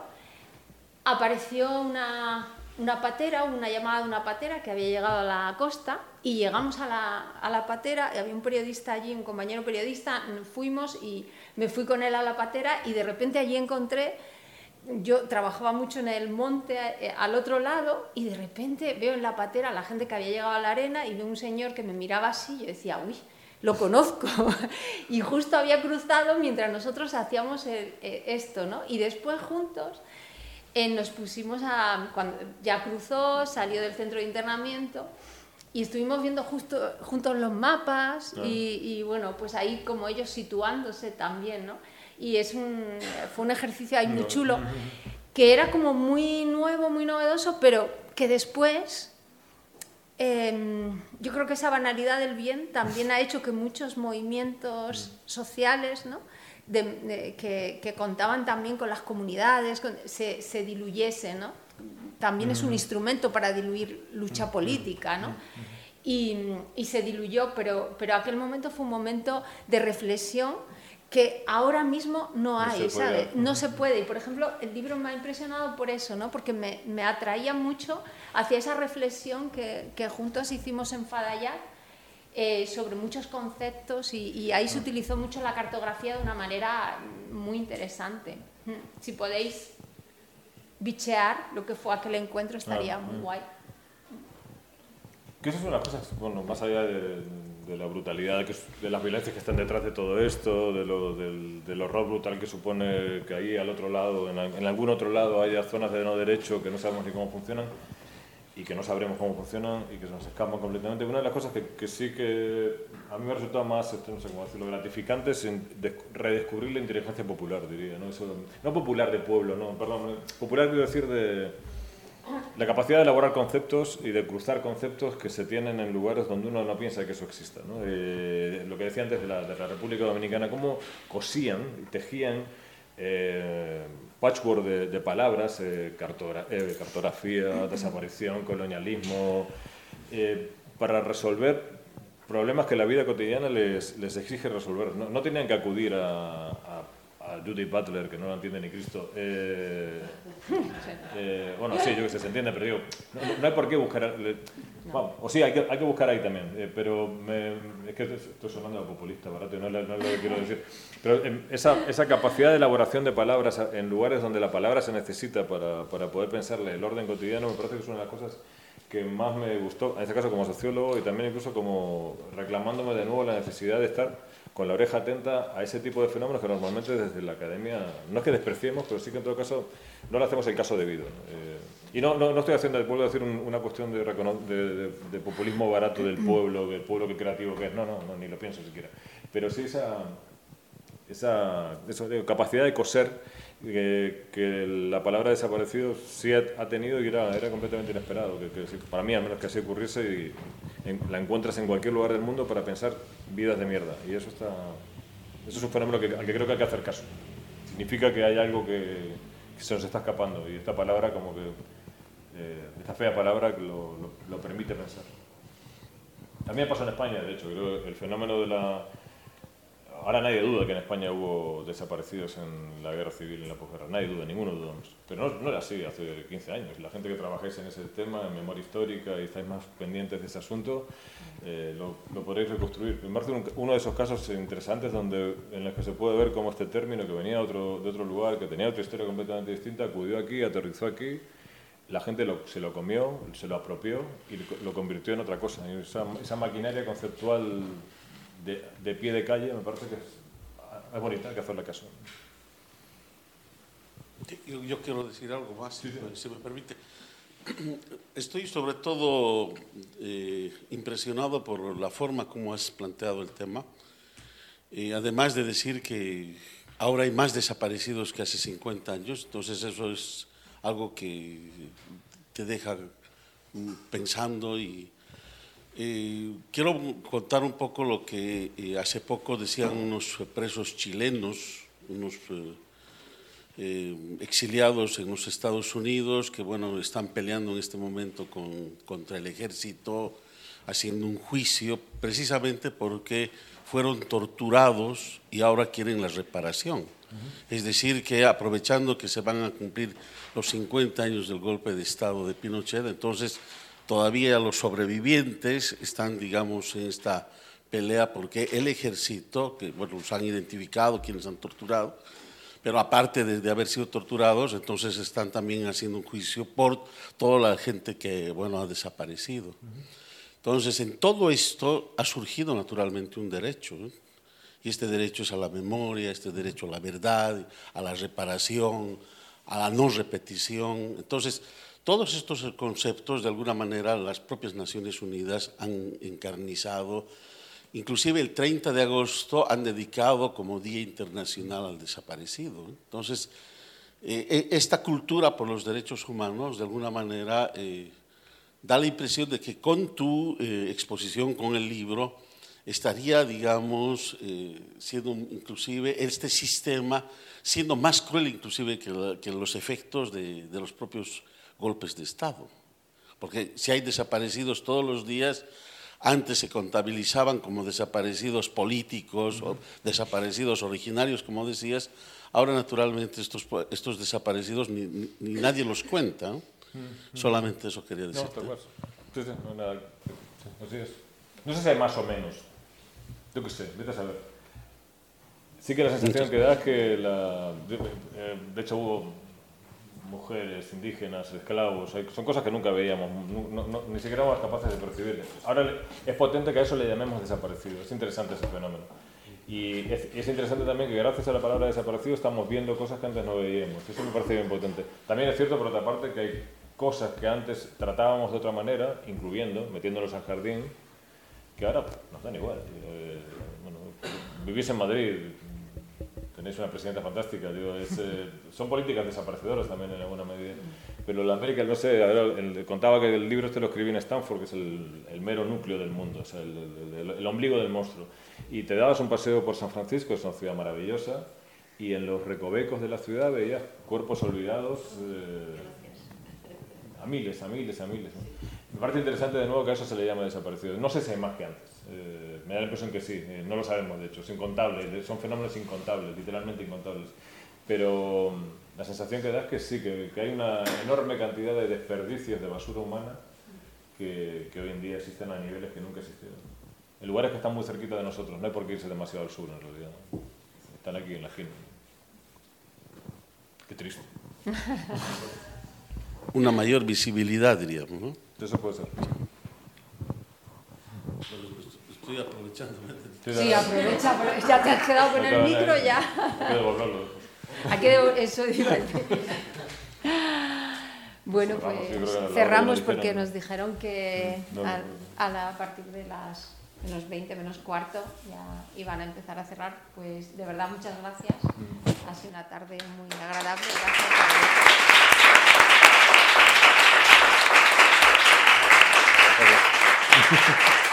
apareció una, una patera, una llamada de una patera que había llegado a la costa y llegamos a la, a la patera, y había un periodista allí, un compañero periodista, fuimos y me fui con él a la patera y de repente allí encontré, yo trabajaba mucho en el monte eh, al otro lado y de repente veo en la patera a la gente que había llegado a la arena y veo un señor que me miraba así y yo decía, uy, lo conozco. y justo había cruzado mientras nosotros hacíamos esto, ¿no? Y después juntos eh, nos pusimos a, cuando ya cruzó, salió del centro de internamiento y estuvimos viendo justo juntos los mapas y, bueno, pues ahí como ellos situándose también, ¿no? Y es un, fue un ejercicio ahí muy chulo que era como muy nuevo, muy novedoso, pero que después em, yo creo que esa banalidad del bien también ha hecho que muchos movimientos sociales, ¿no? que, contaban también con las comunidades, se, se, diluyese, ¿no? También es un instrumento para diluir lucha política, ¿no? Y, y, se diluyó, pero, pero aquel momento fue un momento de reflexión que ahora mismo no hay, no ¿sabes? No se puede. Y, por ejemplo, el libro me ha impresionado por eso, ¿no? Porque me, me atraía mucho hacia esa reflexión que, que juntos hicimos en Fadayat, eh, sobre muchos conceptos y, ahí se utilizó mucho la cartografía de una manera muy interesante. Mm, si podéis bichear lo que fue aquel encuentro estaría muy guay. Que esas son las cosas, bueno, más allá de, la brutalidad, de las violencias que están detrás de todo esto, de lo, del, horror brutal que supone que ahí al otro lado, en, algún otro lado, haya zonas de no derecho que no sabemos ni cómo funcionan y que no sabremos cómo funcionan y que se nos escapan completamente. Una de las cosas que, sí que a mí me ha resultado más, gratificante es redescubrir la inteligencia popular, diría. ¿no? No popular de pueblo, no, perdón, popular quiero decir de la capacidad de elaborar conceptos y de cruzar conceptos que se tienen en lugares donde uno no piensa que eso exista. Eh, lo que decía antes de la, República Dominicana, cómo cosían y tejían eh, patchwork de, palabras, eh, cartografía, desaparición, colonialismo, para resolver problemas que la vida cotidiana les, les exige resolver. No, no tenían que acudir a Judith Butler, que no lo entiende ni Cristo. Eh, eh, bueno, sí, yo que sé, se entiende, pero digo, no, hay por qué buscar. o sí, hay que, hay que buscar ahí también, eh, pero me, es que estoy sonando a populista, barato, no, no, es lo que quiero decir. Pero em, esa, esa, capacidad de elaboración de palabras en lugares donde la palabra se necesita para, para poder pensarle el orden cotidiano, me parece que es una de las cosas que más me gustó, en este caso como sociólogo y también incluso como reclamándome de nuevo la necesidad de estar con la oreja atenta a ese tipo de fenómenos que normalmente desde la academia, no es que despreciemos, pero sí que en todo caso no le hacemos el caso debido. Eh, y no, no, estoy haciendo, vuelvo a decir, una cuestión de, de, populismo barato del pueblo, del pueblo que creativo que es, no, no, no ni lo pienso siquiera. Pero sí esa, esa, capacidad de coser que, la palabra desaparecido sí ha, tenido y era, era completamente inesperado. Que, para mí, al menos que así ocurriese, y la encuentras en cualquier lugar del mundo para pensar vidas de mierda. Y eso, está, eso es un fenómeno al que creo que hay que hacer caso. Significa que hay algo que, se nos está escapando y esta palabra, como que, eh, esta fea palabra, lo, permite pensar. También pasó en España, de hecho, creo el fenómeno de la ahora nadie duda que en España hubo desaparecidos en la guerra civil en la posguerra, nadie duda, ninguno dudamos. Pero no, era así hace 15 años. La gente que trabajáis en ese tema, en memoria histórica y estáis más pendientes de ese asunto, eh, lo, podréis reconstruir. Me parece uno de esos casos interesantes donde, en los que se puede ver cómo este término, que venía de otro, de otro lugar, que tenía otra historia completamente distinta, acudió aquí, aterrizó aquí, la gente se lo comió, se lo apropió y lo convirtió en otra cosa. esa, esa maquinaria conceptual de, pie de calle, me parece que es, bonita, hay que hacerle caso. Yo, quiero decir algo más, si me permite. Estoy sobre todo eh, impresionado por la forma como has planteado el tema, y además de decir que ahora hay más desaparecidos que hace 50 años, entonces eso es algo que te deja mm, pensando y, eh, quiero contar un poco lo que eh, hace poco decían unos presos chilenos, unos eh, exiliados en los Estados Unidos, que bueno, están peleando en este momento contra el ejército, haciendo un juicio, precisamente porque fueron torturados y ahora quieren la reparación. Es decir, que aprovechando que se van a cumplir los 50 años del golpe de Estado de Pinochet, entonces todavía los sobrevivientes están, digamos, en esta pelea porque el ejército, que bueno, los han identificado, quienes han torturado, pero aparte de, haber sido torturados, entonces están también haciendo un juicio por toda la gente que, bueno, ha desaparecido. Entonces, en todo esto ha surgido naturalmente un derecho. ¿eh? Y este derecho es a la memoria, este derecho a la verdad, a la reparación, a la no repetición. Entonces, todos estos conceptos, de alguna manera, las propias Naciones Unidas han encarnizado. Inclusive el 30 de agosto han dedicado como Día Internacional al Desaparecido. Entonces, eh, eh, esta cultura por los derechos humanos, de alguna manera, eh, da la impresión de que con tu exposición, con el libro, estaría, digamos, siendo inclusive este sistema, siendo más cruel inclusive que, los efectos de los propios golpes de Estado. Porque si hay desaparecidos todos los días, antes se contabilizaban como desaparecidos políticos o desaparecidos originarios, como decías, ahora naturalmente estos, estos desaparecidos ni, nadie los cuenta. Solamente eso quería decir. No, no, sé si hay más o menos. Yo qué sé, vete a saber. Sí que la sensación que da es que la, eh, de hecho hubo mujeres, indígenas, esclavos, son cosas que nunca veíamos, ni siquiera éramos capaces de percibir. Ahora es potente que a eso le llamemos desaparecido, es interesante ese fenómeno. Y es, interesante también que gracias a la palabra desaparecido estamos viendo cosas que antes no veíamos, eso me parece bien potente. También es cierto, por otra parte, que hay cosas que antes tratábamos de otra manera, incluyendo, metiéndolos al jardín, que ahora nos dan igual. Eh, bueno, vivís en Madrid, tenéis una presidenta fantástica, digo, eh, son políticas desaparecedoras también en alguna medida. Pero la América, no sé, contaba que el libro este lo escribí en Stanford, que es el, mero núcleo del mundo, o sea, el, ombligo del monstruo. Y te dabas un paseo por San Francisco, es una ciudad maravillosa, y en los recovecos de la ciudad veías cuerpos olvidados eh, a miles, a miles, a miles. Me parece interesante de nuevo que a eso se le llama desaparecido. No sé si hay más que antes. Eh, me da la impresión que sí, eh, no lo sabemos de hecho, es incontable, son fenómenos incontables, literalmente incontables. Pero mm, la sensación que da es que sí, que, hay una enorme cantidad de desperdicios de basura humana que, hoy en día existen a niveles que nunca existieron. En lugares que están muy cerquita de nosotros, no hay por qué irse demasiado al sur en realidad. Están aquí en la esquina. Qué triste. una mayor visibilidad, diríamos, ¿no? Eso puede ser. Estoy aprovechando. Sí, aprovecha, ya te has quedado con el micro ya. Hay que eso Bueno, pues cerramos porque nos dijeron que a, partir de las menos 20, menos cuarto ya iban a empezar a cerrar. Pues de verdad, muchas gracias. Ha sido una tarde muy agradable. Gracias.